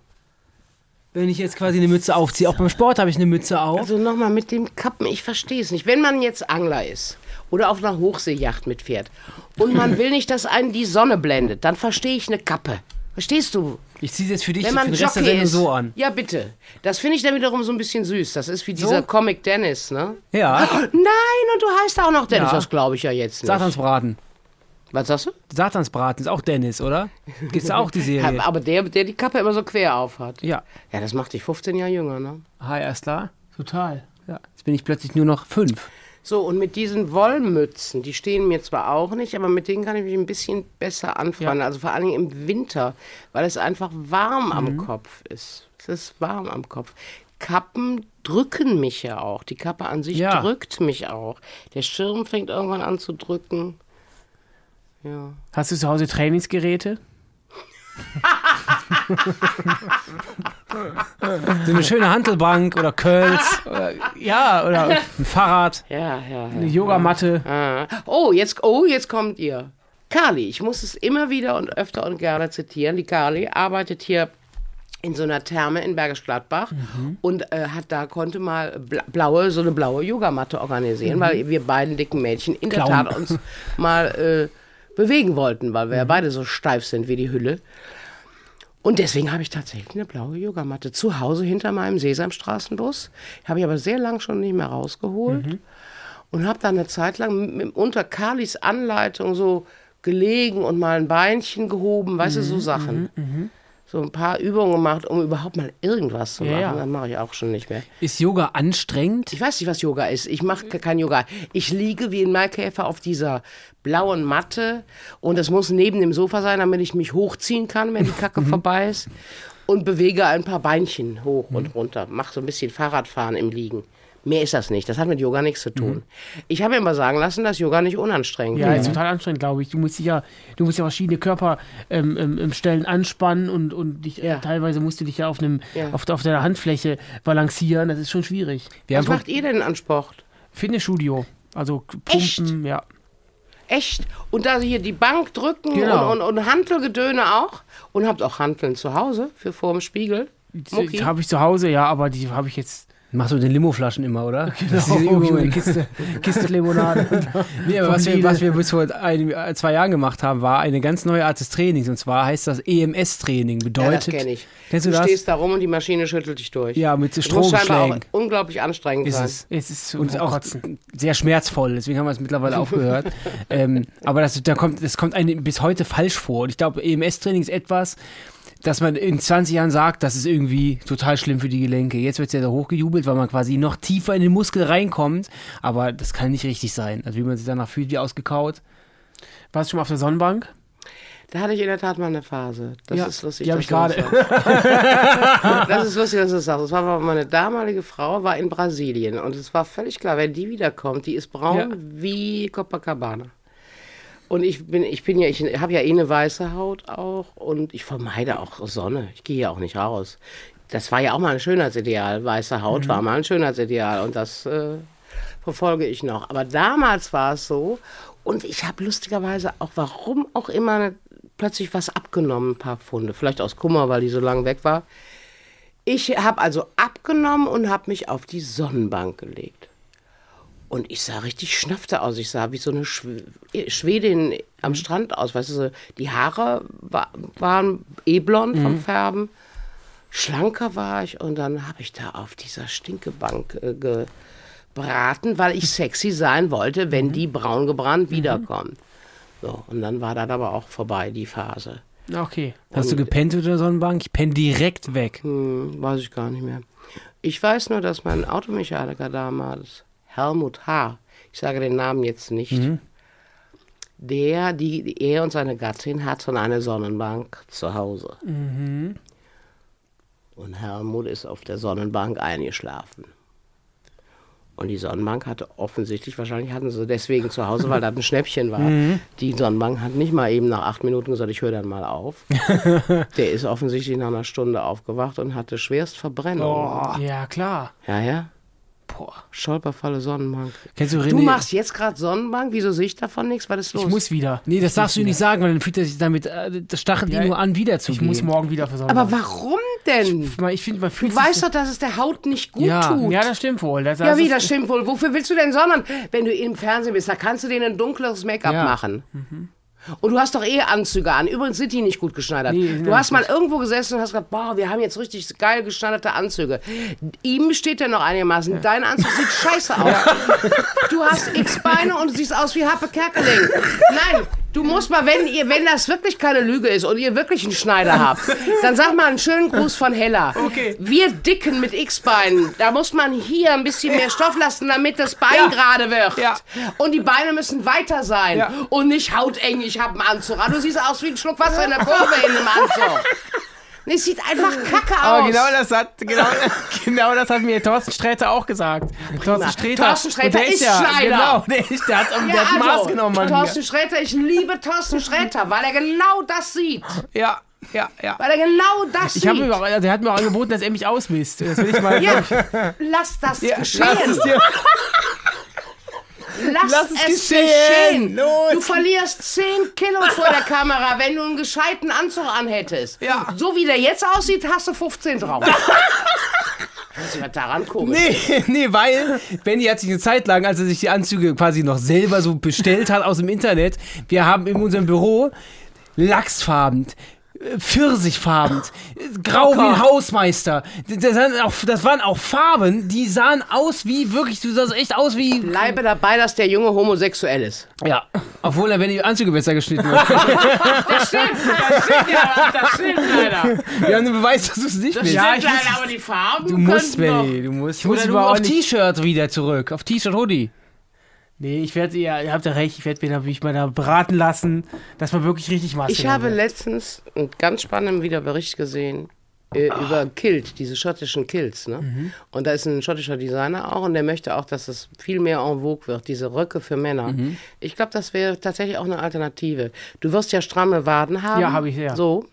Wenn ich jetzt quasi eine Mütze aufziehe. Auch beim Sport habe ich eine Mütze auf. Also nochmal mit dem Kappen, ich verstehe es nicht. Wenn man jetzt Angler ist oder auf einer Hochseejacht mitfährt und man will nicht, dass einen die Sonne blendet, dann verstehe ich eine Kappe. Verstehst du? Ich ziehe es jetzt für dich Wenn für den Rest der Jockey Sendung ist. so an. Ja, bitte. Das finde ich dann wiederum so ein bisschen süß. Das ist wie dieser So? Comic Dennis, ne? Ja, Nein, und du heißt auch noch Dennis. Ja. Das glaube ich ja jetzt nicht. Satansbraten. Was sagst du? Satansbraten ist auch Dennis, oder? Gibt's auch die Serie? Aber der, der die Kappe immer so quer auf hat. Ja. Ja, das macht dich 15 Jahre jünger, ne? Hi, erst klar. Total. Ja. Jetzt bin ich plötzlich nur noch fünf. So, und mit diesen Wollmützen, die stehen mir zwar auch nicht, aber mit denen kann ich mich ein bisschen besser anfreunden. Also vor allen Dingen im Winter, weil es einfach warm am Kopf ist. Es ist warm am Kopf. Kappen drücken mich ja auch. Die Kappe an sich Ja. drückt mich auch. Der Schirm fängt irgendwann an zu drücken. Ja. Hast du zu Hause Trainingsgeräte? So eine schöne Handelbank oder Curls, oder Ja, oder ein Fahrrad. Ja, ja. eine Yogamatte. Ah. Oh, jetzt, oh, jetzt kommt ihr. Carly, ich muss es immer wieder und öfter und gerne zitieren. Die Carly arbeitet hier in so einer Therme in Bergisch Gladbach und äh, hat da konnte mal bla- blaue so eine blaue Yogamatte organisieren, weil wir beiden dicken Mädchen in der Clown. Tat uns mal äh, bewegen wollten, weil wir ja beide so steif sind wie die Hülle. Und deswegen habe ich tatsächlich eine blaue Yogamatte zu Hause hinter meinem Sesamstraßenbus. Habe ich aber sehr lang schon nicht mehr rausgeholt. Und habe dann eine Zeit lang mit, unter Carlis Anleitung so gelegen und mal ein Beinchen gehoben, weißt du, so Sachen. So ein paar Übungen gemacht, um überhaupt mal irgendwas zu Ja, machen. ja. Dann mache ich auch schon nicht mehr. Ist Yoga anstrengend? Ich weiß nicht, was Yoga ist. Ich mache kein Yoga. Ich liege wie ein Maikäfer auf dieser blauen Matte und es muss neben dem Sofa sein, damit ich mich hochziehen kann, wenn die Kacke vorbei ist. Und bewege ein paar Beinchen hoch und runter. Mache so ein bisschen Fahrradfahren im Liegen. Mehr ist das nicht. Das hat mit Yoga nichts zu tun. Ich habe mir immer sagen lassen, dass Yoga nicht unanstrengend Ja, ist. ist total anstrengend, glaube ich. Du musst ja, du musst ja verschiedene Körperstellen ähm, ähm, ähm, Stellen anspannen und, und dich, Ja. teilweise musst du dich ja auf einem, Ja. auf, auf der Handfläche balancieren. Das ist schon schwierig. Wir Was macht ihr denn an Sport? Fitnessstudio, also Pumpen, Echt? ja. Echt? Und da hier die Bank drücken Genau. und, und, und Hantelgedöne auch? Und habt auch Hanteln zu Hause für vor dem Spiegel? Habe ich zu Hause, ja, aber die habe ich jetzt. Machst du mit den Limoflaschen immer, oder? Eine Übungen. Kiste, Kiste Limonade. Nee, aber was wir, was wir bis vor ein, zwei Jahren gemacht haben, war eine ganz neue Art des Trainings. Und zwar heißt das EMS-Training. Ja, Bedeutet. das kenne ich. Kennst du du das? stehst da rum und die Maschine schüttelt dich durch. Ja, mit Das muss Stromschlägen. unglaublich anstrengend Ist sein. es. es ist Und auch kotzen. sehr schmerzvoll, deswegen haben wir es mittlerweile aufgehört. ähm, aber das, da kommt, das kommt einem bis heute falsch vor. Und ich glaube, EMS-Training ist etwas, dass man in 20 Jahren sagt, das ist irgendwie total schlimm für die Gelenke. Jetzt wird es ja da hochgejubelt, weil man quasi noch tiefer in den Muskel reinkommt. Aber das kann nicht richtig sein. Also wie man sich danach fühlt, wie ausgekaut. Warst du schon mal auf der Sonnenbank? Da hatte ich in der Tat mal eine Phase. Das Ja, ist lustig. die hab dass ich du das ist lustig, dass du das sagst. Das war meine damalige Frau, war in Brasilien. Und es war völlig klar, wenn die wiederkommt, die ist braun Ja. wie Copacabana. Und ich bin, ich bin ja, ich habe ja eh eine weiße Haut auch und ich vermeide auch Sonne. Ich gehe ja auch nicht raus. Das war ja auch mal ein Schönheitsideal. Weiße Haut war mal ein Schönheitsideal und das äh, verfolge ich noch. Aber damals war es so und ich habe lustigerweise auch, warum auch immer, plötzlich was abgenommen, ein paar Pfunde. Vielleicht aus Kummer, weil die so lange weg war. Ich habe also abgenommen und habe mich auf die Sonnenbank gelegt. Und ich sah richtig schnafte aus. Ich sah wie so eine Schw Schwedin am Strand aus. Weißt du, die Haare wa waren eh blond vom Färben. Schlanker war ich und dann habe ich da auf dieser Stinkebank äh, gebraten, weil ich sexy sein wollte, wenn die braun gebrannt wiederkommt. So, und dann war das aber auch vorbei, die Phase. Okay. Hast du gepennt unter der Sonnenbank? Ich penne direkt weg. Hm, weiß ich gar nicht mehr. Ich weiß nur, dass mein Automechaniker damals, Helmut H., ich sage den Namen jetzt nicht, der, die, er und seine Gattin hatten eine Sonnenbank zu Hause. Und Helmut ist auf der Sonnenbank eingeschlafen. Und die Sonnenbank hatte offensichtlich, wahrscheinlich hatten sie deswegen zu Hause, weil das ein Schnäppchen war. Die Sonnenbank hat nicht mal eben nach acht Minuten gesagt, ich höre dann mal auf. Der ist offensichtlich nach einer Stunde aufgewacht und hatte schwerst Verbrennung. Ja, klar. Ja, ja. Boah. Stolperfalle Sonnenbank. Kennst du René? Du machst jetzt gerade Sonnenbank, wieso sehe ich davon nichts? Was ist los? Ich muss wieder. Nee, das darfst du nicht sagen, weil dann fühlt er sich damit, äh, das stachelt Ja, ihn nur an, wieder zu Ich gehen. muss morgen wieder für Sonnenbank. Aber warum denn? Mal, ich finde, man fühlt Du weißt doch, dass es der Haut nicht gut Ja. tut. Ja, das stimmt wohl. Das, Ja, wie, das stimmt wohl. Wofür willst du denn Sonnenbank? Wenn du im Fernsehen bist, da kannst du denen ein dunkleres Make-up Ja. machen. Und du hast doch eh Anzüge an. Übrigens sind die nicht gut geschneidert. Nee, du ja hast mal irgendwo gesessen und hast gesagt, boah, wir haben jetzt richtig geil geschneiderte Anzüge. Ihm steht der noch einigermaßen. Dein Anzug sieht scheiße aus. Du hast x Beine und siehst aus wie Happe Kerkeling. Nein, Du musst mal, wenn ihr, wenn das wirklich keine Lüge ist und ihr wirklich einen Schneider habt, dann sag mal einen schönen Gruß von Hella. Okay. Wir Dicken mit X-Beinen, da muss man hier ein bisschen mehr Stoff lassen, damit das Bein Ja. gerade wird. Ja. Und die Beine müssen weiter sein. Ja. Und nicht hauteng, ich hab einen Anzug an. Du siehst aus wie ein Schluck Wasser in der Kurve in einem Anzug. Nee, Es sieht einfach kacke aus. Aber genau das hat, genau, genau das hat mir Thorsten Sträter auch gesagt. Thorsten Sträter, Thorsten Sträter der ist ja, Schneider. Genau, der, ist, der hat, der hat Maß genommen an Thorsten Sträter, ich liebe Thorsten Sträter, weil er genau das sieht. Ja, ja, ja. Weil er genau das Ich sieht. habe mir auch, also er hat mir auch angeboten, dass er mich ausmisst. Das will ich mal. ja, lass das Ja, geschehen. lass es dir. Lass, lass es es geschehen. geschehen. Los. Du verlierst 10 Kilo vor der Kamera, wenn du einen gescheiten Anzug anhättest. Ja. So wie der jetzt aussieht, hast du 15 drauf. Was ist daran komisch? Nee, nee, weil Benny hat sich eine Zeit lang, als er sich die Anzüge quasi noch selber so bestellt hat aus dem Internet, wir haben in unserem Büro Lachsfarben, Pfirsichfarben, grau wie ein Hausmeister. Das waren, auch, das waren auch Farben, die sahen aus wie wirklich, du sahst echt aus wie. Bleibe dabei, dass der Junge homosexuell ist. Ja. Obwohl er, wenn die Anzüge besser geschnitten wird. Das stimmt, das stimmt, ja, das stimmt leider. Wir haben den Beweis, dass du es nicht bist. Ja, ich leider, aber die Farben Du musst, Benny, du musst. Ich muss aber auf T-Shirt wieder zurück. Auf T-Shirt, Hoodie. Nee, ich werde, ja, ihr habt ja recht, ich werde mich mal da beraten lassen, dass man wirklich richtig Maß Ich habe wird. letztens einen ganz spannenden wieder Bericht gesehen äh, über Kilt, diese schottischen Kilts. Ne? Mhm. Und da ist ein schottischer Designer auch und der möchte auch, dass es viel mehr en vogue wird, diese Röcke für Männer. Mhm. Ich glaube, das wäre tatsächlich auch eine Alternative. Du wirst ja stramme Waden haben. Ja, habe ich, ja. So.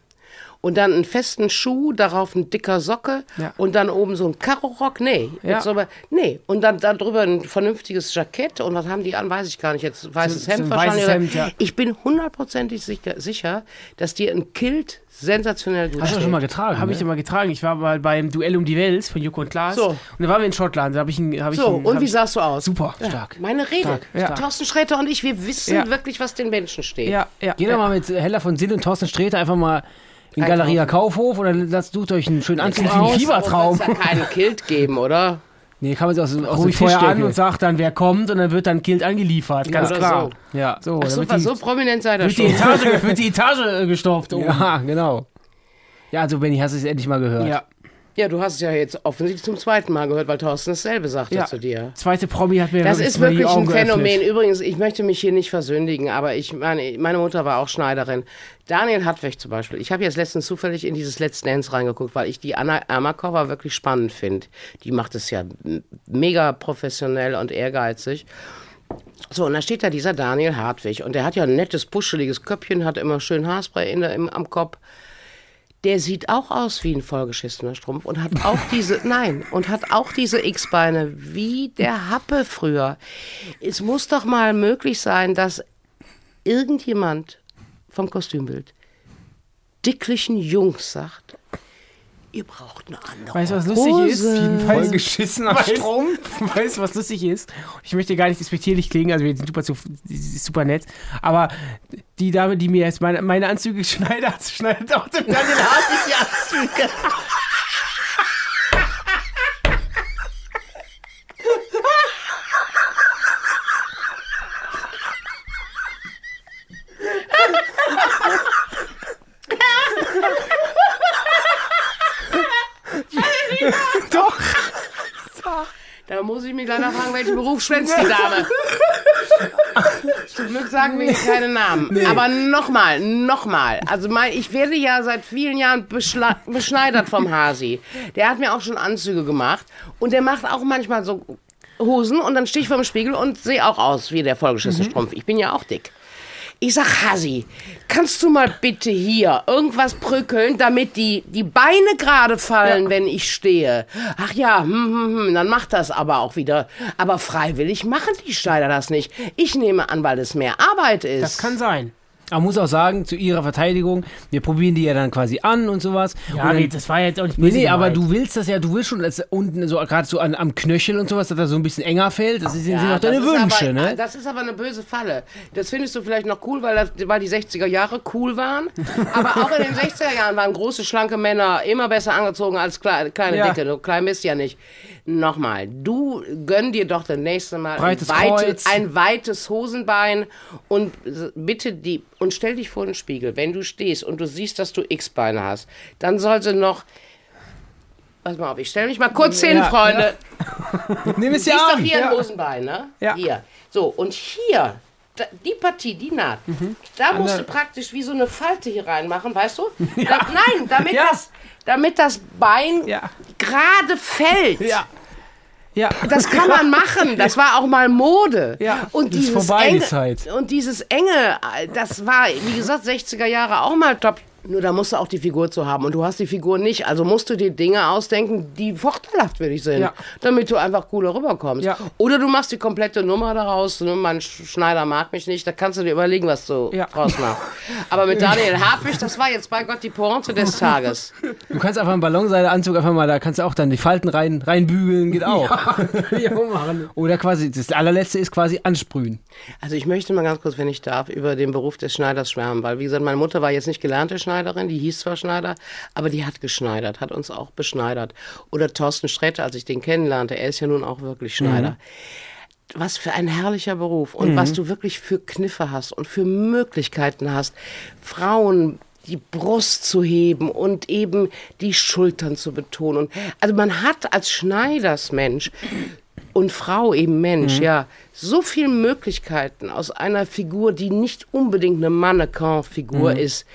Und dann einen festen Schuh, darauf ein dicker Socke Ja. und dann oben so ein Karorock. Nee, Ja. aber, nee. Und dann darüber ein vernünftiges Jackett und was haben die an, weiß ich gar nicht. Jetzt weißes So- so Hemd ein wahrscheinlich. weißes Hemd, ja. Ich bin hundertprozentig sicher, sicher, dass dir ein Kilt sensationell gut Hast du steht. schon mal getragen? Habe ich ne? immer getragen. Ich war mal beim Duell um die Welt von Joko und Klaas. So. Und da waren wir in Schottland. Da habe ich einen. Hab ich So, einen, und wie sahst du aus? Super. Stark. Meine Rede. Stark, ja. Thorsten Sträter und ich, wir wissen Ja. wirklich, was den Menschen steht. Ja, ja. Geh doch mal mit Hella von Sinn und Thorsten Sträter einfach mal in Einkaufen. Galeria Kaufhof oder lasst sucht euch einen schönen Anzug klingt wie ein aus. Fiebertraum. Es ja keinen Kilt geben, oder? Nee, kann man sich aus, aus Ruf dem ich vorher an und sag dann, wer kommt und dann wird dann Kilt angeliefert. Ganz klar. Ja. So, Ach so, die, so prominent sei das wird die schon. Etage, wird die Etage äh, gestopft. oben. ja, genau. Ja, also Benny, hast du es endlich mal gehört. ja. Ja, du hast es ja jetzt offensichtlich zum zweiten Mal gehört, weil Thorsten dasselbe sagte Ja. zu dir. Zweite Promi hat mir Das ist wirklich ein Phänomen. geöffnet. Übrigens, ich möchte mich hier nicht versündigen, aber ich meine, meine Mutter war auch Schneiderin. Daniel Hartwig zum Beispiel. Ich habe jetzt letztens zufällig in dieses Let's Dance reingeguckt, weil ich die Anna Ermakova wirklich spannend finde. Die macht es ja mega professionell und ehrgeizig. So, und da steht da dieser Daniel Hartwig. Und der hat ja ein nettes, puscheliges Köpfchen, hat immer schön Haarspray in der, im, am Kopf. Der sieht auch aus wie ein vollgeschissener Strumpf und hat auch diese, nein, und hat auch diese X-Beine wie der Happe früher. Es muss doch mal möglich sein, dass irgendjemand vom Kostümbild dicklichen Jungs sagt, ihr braucht eine andere Weißt du, was lustig ist? Hose. Jedenfalls- Vollgeschissener Weißt- Strom. Weißt du, was lustig ist? Ich möchte gar nicht despektierlich klingen, also wir sind super, ist super nett, aber die Dame, die mir jetzt meine, meine Anzüge schneidet, schneidet auch dem Daniel Hartwig die Anzüge. Doch. Da muss ich mich leider fragen, welchen Beruf schwänzt die Dame? Zum Glück sagen wir hier keine Namen. Aber nochmal, nochmal. Also mein, ich werde ja seit vielen Jahren beschneidert vom Hasi. Der hat mir auch schon Anzüge gemacht. Und der macht auch manchmal so Hosen und dann stehe ich vor dem Spiegel und sehe auch aus wie der vollgeschissene Strumpf. Ich bin ja auch dick. Ich sag, Hasi, kannst du mal bitte hier irgendwas brückeln, damit die, die Beine gerade fallen, wenn ich stehe? Ach ja, hm, hm, hm, dann macht das aber auch wieder. Aber freiwillig machen die Schneider das nicht. Ich nehme an, weil es mehr Arbeit ist. Das kann sein. Aber muss auch sagen, zu ihrer Verteidigung, wir probieren die ja dann quasi an und sowas. Ja, und dann, nee, das war jetzt auch nicht Nee, nee, aber du willst das ja, du willst schon, dass unten so gerade so an, am Knöchel und sowas, dass das so ein bisschen enger fällt. Das sind Ja, auch deine Wünsche, aber, ne? Das ist aber eine böse Falle. Das findest du vielleicht noch cool, weil, das, weil die 60er Jahre cool waren. Aber auch in den 60er Jahren waren große, schlanke Männer immer besser angezogen als kleine, kleine Ja. Dicke. Du klein bist ja nicht. Nochmal, du gönn dir doch das nächste Mal ein, Breites weite, Kreuz. ein weites Hosenbein und bitte die und stell dich vor den Spiegel. Wenn du stehst und du siehst, dass du X-Beine hast, dann soll sie noch. Pass mal auf, ich stelle mich mal kurz hin, Ja, Freunde. Nimm es ja doch an. hier Ja. ein Hosenbein, ne? Ja. Hier. So, und hier, die Partie, die Naht, Mhm. da musst du praktisch wie so eine Falte hier reinmachen, weißt du? Da, nein, damit, Ja. das, damit das Bein Ja. gerade fällt. Ja. Ja. Das kann man machen. Das war auch mal Mode. Ja, und das ist dieses vorbei, die enge, Zeit. Und dieses enge, das war, wie gesagt, 60er Jahre auch mal top. Nur da musst du auch die Figur zu haben. Und du hast die Figur nicht. Also musst du dir Dinge ausdenken, die vorteilhaft für dich sind. Ja. Damit du einfach cooler rüberkommst. Ja. Oder du machst die komplette Nummer daraus. Ne, Mein Sch- Schneider mag mich nicht. Da kannst du dir überlegen, was du Ja. draus machst. Aber mit Daniel Hartwig, das war jetzt bei Gott die Pointe des Tages. Du kannst einfach einen Ballonseideanzug einfach mal, da kannst du auch dann die Falten rein, reinbügeln, geht auch. Ja, machen. Oder quasi, das allerletzte ist quasi ansprühen. Also ich möchte mal ganz kurz, wenn ich darf, über den Beruf des Schneiders schwärmen, weil wie gesagt, meine Mutter war jetzt nicht gelernte Schneiderin, die hieß zwar Schneider, aber die hat geschneidert, hat uns auch beschneidert. Oder Thorsten Sträter, als ich den kennenlernte, er ist ja nun auch wirklich Schneider. Was für ein herrlicher Beruf und was du wirklich für Kniffe hast und für Möglichkeiten hast, Frauen die Brust zu heben und eben die Schultern zu betonen. Also man hat als Schneidersmensch und Frau eben Mensch, ja, so viele Möglichkeiten aus einer Figur, die nicht unbedingt eine Mannequin-Figur ist.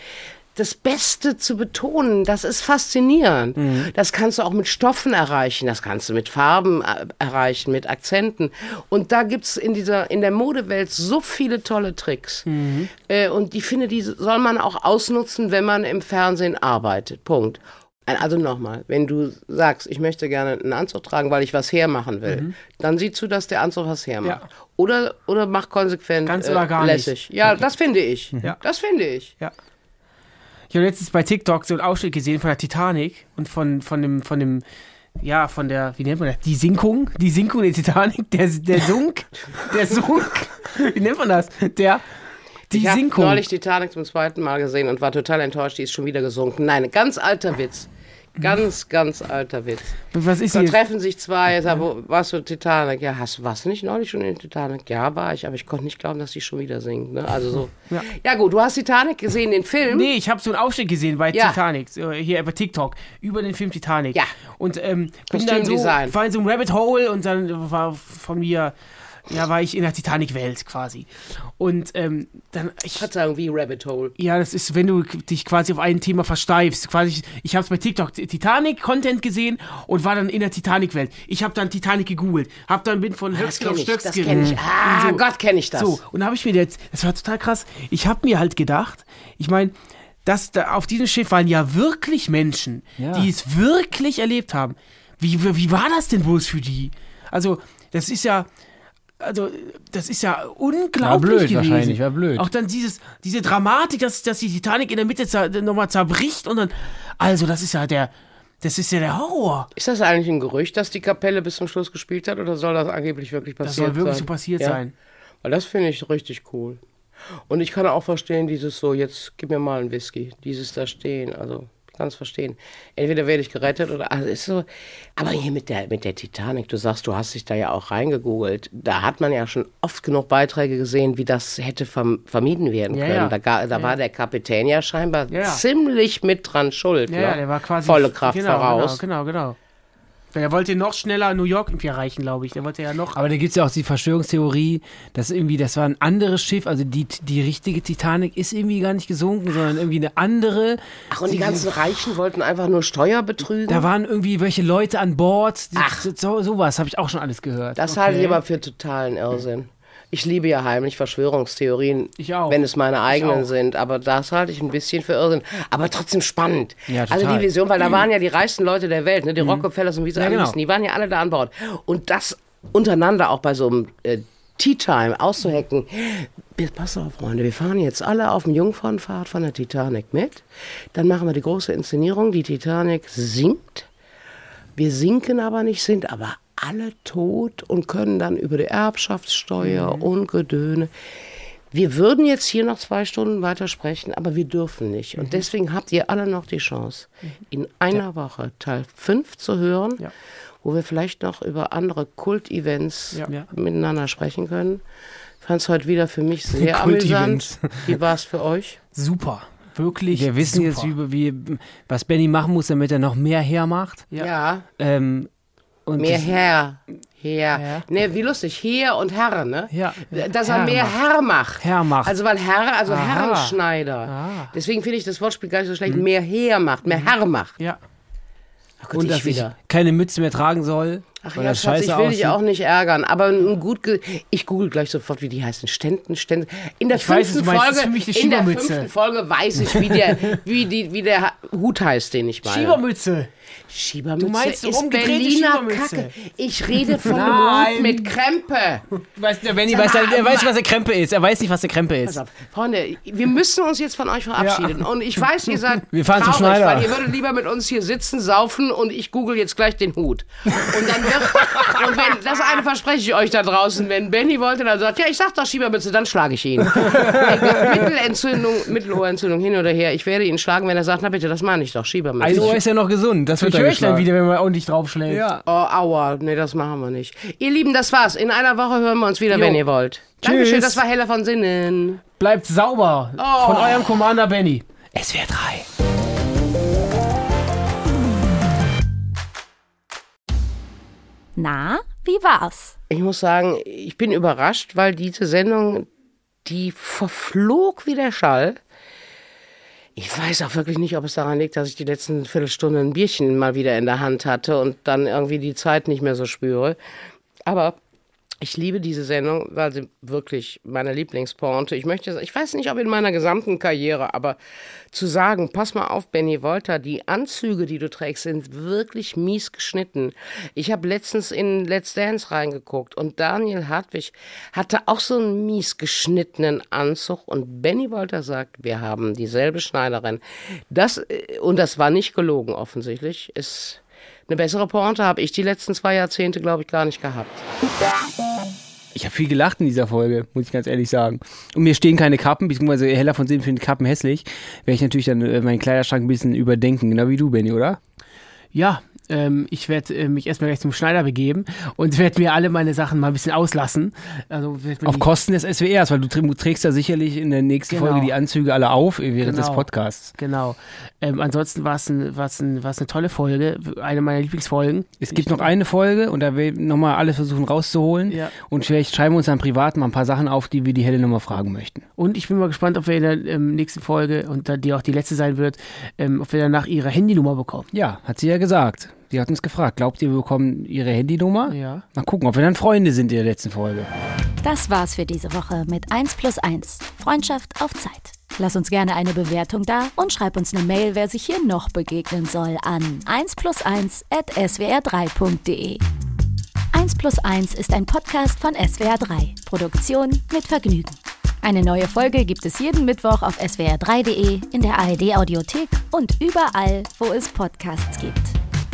Das Beste zu betonen, das ist faszinierend. Das kannst du auch mit Stoffen erreichen, das kannst du mit Farben äh, erreichen, mit Akzenten. Und da gibt's in dieser, in der Modewelt so viele tolle Tricks. Äh, und ich finde, die soll man auch ausnutzen, wenn man im Fernsehen arbeitet. Punkt. Also nochmal, wenn du sagst, ich möchte gerne einen Anzug tragen, weil ich was hermachen will, dann sieh zu, dass der Anzug was hermacht. Ja. Oder, oder mach konsequent Ganz äh, oder gar nicht. lässig. Ja, das finde ich. Ja. Das finde ich. Ja. Ich habe letztens bei TikTok so einen Ausschnitt gesehen von der Titanic und von, von dem, von dem, ja, von der, wie nennt man das? Die Sinkung, die Sinkung der Titanic, der, der Sunk, der Sunk, wie nennt man das? Der, die Ich habe neulich Titanic zum zweiten Mal gesehen und war total enttäuscht, die ist schon wieder gesunken. Nein, ganz alter Witz. Ganz, ganz alter Witz. Was ist Da hier? treffen sich zwei, sag, wo, warst du Titanic? Ja, hast, warst du nicht neulich schon in Titanic? Ja, war ich, aber ich konnte nicht glauben, dass die schon wieder singt. Ne? Also so. Ja. Ja. gut, du hast Titanic gesehen, den Film. Nee, ich habe so einen Ausschnitt gesehen bei Ja. Titanic, hier bei TikTok, über den Film Titanic. Ja. Und ähm, bin dann so, war in so einem Rabbit Hole und dann war von mir, ja, war ich in der Titanic-Welt quasi. Und ähm, dann, ich, Verzeihung, wie Rabbit Hole. ja, das ist, wenn du dich quasi auf ein Thema versteifst. Quasi, ich habe es bei TikTok Titanic-Content gesehen und war dann in der Titanic-Welt. Ich habe dann Titanic gegoogelt, habe dann bin von Das Höchstgen auf ich, das kenne ich. Ah, So. Gott, kenne ich das. So, und da habe ich mir jetzt, das war total krass, ich habe mir halt gedacht, ich meine, dass da auf diesem Schiff waren ja wirklich Menschen, Ja. die es wirklich erlebt haben. Wie, wie wie war das denn bloß für die? Also, das ist ja, also, das ist ja unglaublich War blöd gewesen. wahrscheinlich, war blöd. Auch dann dieses, diese Dramatik, dass, dass die Titanic in der Mitte zer, nochmal zerbricht und dann, also, das ist ja der, das ist ja der Horror. Ist das eigentlich ein Gerücht, dass die Kapelle bis zum Schluss gespielt hat oder soll das angeblich wirklich Das passiert soll wirklich sein? so passiert Ja? sein. Weil das finde ich richtig cool. Und ich kann auch verstehen, dieses so, jetzt gib mir mal einen Whisky, dieses da stehen, also kann es verstehen. Entweder werde ich gerettet oder, also ist so, aber hier mit der, mit der Titanic, du sagst, du hast dich da ja auch reingegoogelt, da hat man ja schon oft genug Beiträge gesehen, wie das hätte verm vermieden werden Ja, können. ja. Da, da war der Kapitän ja scheinbar Ja, ja. ziemlich mit dran schuld. Ja, ne? ja, der war quasi. Volle Kraft genau, voraus. Genau, genau, genau. Der wollte noch schneller New York irgendwie erreichen, glaube ich. Der wollte ja noch. Aber da gibt es ja auch die Verschwörungstheorie, dass irgendwie, das war ein anderes Schiff, also die, die richtige Titanic ist irgendwie gar nicht gesunken, sondern irgendwie eine andere. Ach, und die ganzen Reichen wollten einfach nur Steuer betrügen? Da waren irgendwie welche Leute an Bord. Die, Ach. So, sowas habe ich auch schon alles gehört. Das halte ich aber für totalen Irrsinn. Ich liebe ja heimlich Verschwörungstheorien, wenn es meine eigenen sind, aber das halte ich ein bisschen für Irrsinn. Aber trotzdem spannend. Ja, also die Vision, weil da waren ja die reichsten Leute der Welt, ne? die Rockefellers und wie sie Ja, alle genau. die waren ja alle da an Bord. Und das untereinander auch bei so einem äh, Tea Time auszuhacken. Pass auf, Freunde, wir fahren jetzt alle auf dem Jungfernfahrt von der Titanic mit. Dann machen wir die große Inszenierung. Die Titanic sinkt. Wir sinken aber nicht, sind aber alle tot und können dann über die Erbschaftssteuer und Gedöne. Wir würden jetzt hier noch zwei Stunden weiter sprechen, aber wir dürfen nicht. Und deswegen habt ihr alle noch die Chance, in einer Woche Teil 5 zu hören, Ja. wo wir vielleicht noch über andere Kult-Events Ja. Ja. miteinander sprechen können. Ich fand es heute wieder für mich sehr amüsant. Wie war es für euch? Super. Wirklich. Wir wissen super. jetzt, wie, wie, was Benny machen muss, damit er noch mehr hermacht. Ja. Ähm, und Mehr Herr. Herr. Ja. Ne, wie lustig. Herr und Herr, ne? Ja. Dass er Herr mehr macht. Herr macht. Herr macht. Also weil Herr, also Aha. Herrenschneider. Ah. Deswegen finde ich das Wortspiel gar nicht so schlecht. Mehr Herr macht, mehr Herr macht. Ja. Ach Gott, und ich wieder. Keine Mütze mehr tragen soll. Ach ja, Schatz, ich will dich aussieht. auch nicht ärgern, aber ein gut, ich google gleich sofort, wie die heißen. Ständen, Ständen. In der Ich weiß, fünften ist Folge, für mich eine in der fünften Folge weiß ich, wie der, wie die, wie der Hut heißt, den ich meine. Schiebermütze. Schiebermütze Du meinst ist Berliner. Kacke. Ich rede von einem. Hut mit Krempe. Weiß, der Benny weiß, er weiß, was der Krempe ist. Er weiß nicht, was der Krempe ist. Auf, Freunde, wir müssen uns jetzt von euch verabschieden. Und ich weiß, ihr seid Wir fahren zum traurig, Schneider. weil ihr würdet lieber mit uns hier sitzen, saufen und ich google jetzt gleich den Hut. Und dann wird, und wenn, das eine verspreche ich euch da draußen, wenn Benny wollte, dann sagt, ja, ich sag doch Schiebermütze, dann schlage ich ihn. Egal, Mittelentzündung, Mittelohrentzündung hin oder her, ich werde ihn schlagen, wenn er sagt, na bitte, das meine ich doch, Schiebermütze. Ein Ohr ist ja noch gesund. Das wird Ich höre ich dann wieder, wenn man ordentlich draufschlägt. Ja. Oh, aua, nee, das machen wir nicht. Ihr Lieben, das war's. In einer Woche hören wir uns wieder, wenn ihr wollt. Dankeschön, das war Heller von Sinnen. Bleibt sauber. Oh. Von eurem Commander Benny. SWR 3. Na, wie war's? Ich muss sagen, ich bin überrascht, weil diese Sendung, die verflog wie der Schall. Ich weiß auch wirklich nicht, ob es daran liegt, dass ich die letzten Viertelstunde ein Bierchen mal wieder in der Hand hatte und dann irgendwie die Zeit nicht mehr so spüre. Aber ich liebe diese Sendung, weil sie wirklich meine Lieblingsporte. Ich möchte, ich weiß nicht, ob in meiner gesamten Karriere, aber zu sagen, pass mal auf, Benny Wolter, die Anzüge, die du trägst, sind wirklich mies geschnitten. Ich habe letztens in Let's Dance reingeguckt und Daniel Hartwig hatte auch so einen mies geschnittenen Anzug und Benny Wolter sagt, wir haben dieselbe Schneiderin. Das, äh, und das war nicht gelogen offensichtlich, ist eine bessere Pointe habe ich die letzten zwei Jahrzehnte, glaube ich, gar nicht gehabt. Ich habe viel gelacht in dieser Folge, muss ich ganz ehrlich sagen. Und mir stehen keine Kappen, beziehungsweise heller von Sinn findet Kappen hässlich. Werde ich natürlich dann äh, meinen Kleiderschrank ein bisschen überdenken, genau wie du, Benny, oder? Ja, ähm, ich werde äh, mich erstmal gleich zum Schneider begeben und werde mir alle meine Sachen mal ein bisschen auslassen. Also Auf Kosten des SWRs, weil du trä- trägst ja sicherlich in der nächsten Genau. Folge die Anzüge alle auf äh, während des Genau. Podcasts. Genau. Ähm, ansonsten war es ein, war's ein, war's eine tolle Folge, eine meiner Lieblingsfolgen. Es gibt noch eine Folge und da will nochmal alle versuchen rauszuholen. Ja. Und vielleicht schreiben wir uns dann privat mal ein paar Sachen auf, die wir die Helle nochmal fragen möchten. Und ich bin mal gespannt, ob wir in der ähm, nächsten Folge, und die auch die letzte sein wird, ähm, ob wir danach ihre Handynummer bekommen. Ja, hat sie ja gesagt. Die hat uns gefragt, glaubt ihr, wir bekommen ihre Handynummer? Ja. Mal gucken, ob wir dann Freunde sind in der letzten Folge. Das war's für diese Woche mit 1 plus 1. Freundschaft auf Zeit. Lass uns gerne eine Bewertung da und schreib uns eine Mail, wer sich hier noch begegnen soll, an 1 plus 1 at swr3.de. 1 plus 1 ist ein Podcast von SWR3. Produktion mit Vergnügen. Eine neue Folge gibt es jeden Mittwoch auf swr3.de, in der ARD-Audiothek und überall, wo es Podcasts gibt.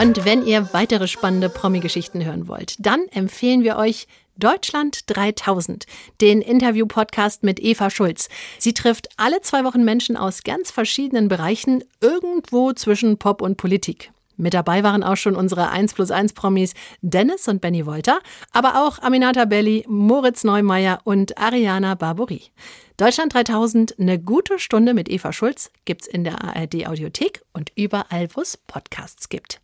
Und wenn ihr weitere spannende Promi-Geschichten hören wollt, dann empfehlen wir euch Deutschland 3000, den Interview-Podcast mit Eva Schulz. Sie trifft alle zwei Wochen Menschen aus ganz verschiedenen Bereichen, irgendwo zwischen Pop und Politik. Mit dabei waren auch schon unsere 1 plus 1 Promis Dennis und Benny Wolter, aber auch Aminata Belli, Moritz Neumeier und Ariana Barbori. Deutschland 3000, eine gute Stunde mit Eva Schulz, gibt's in der ARD Audiothek und überall, wo es Podcasts gibt.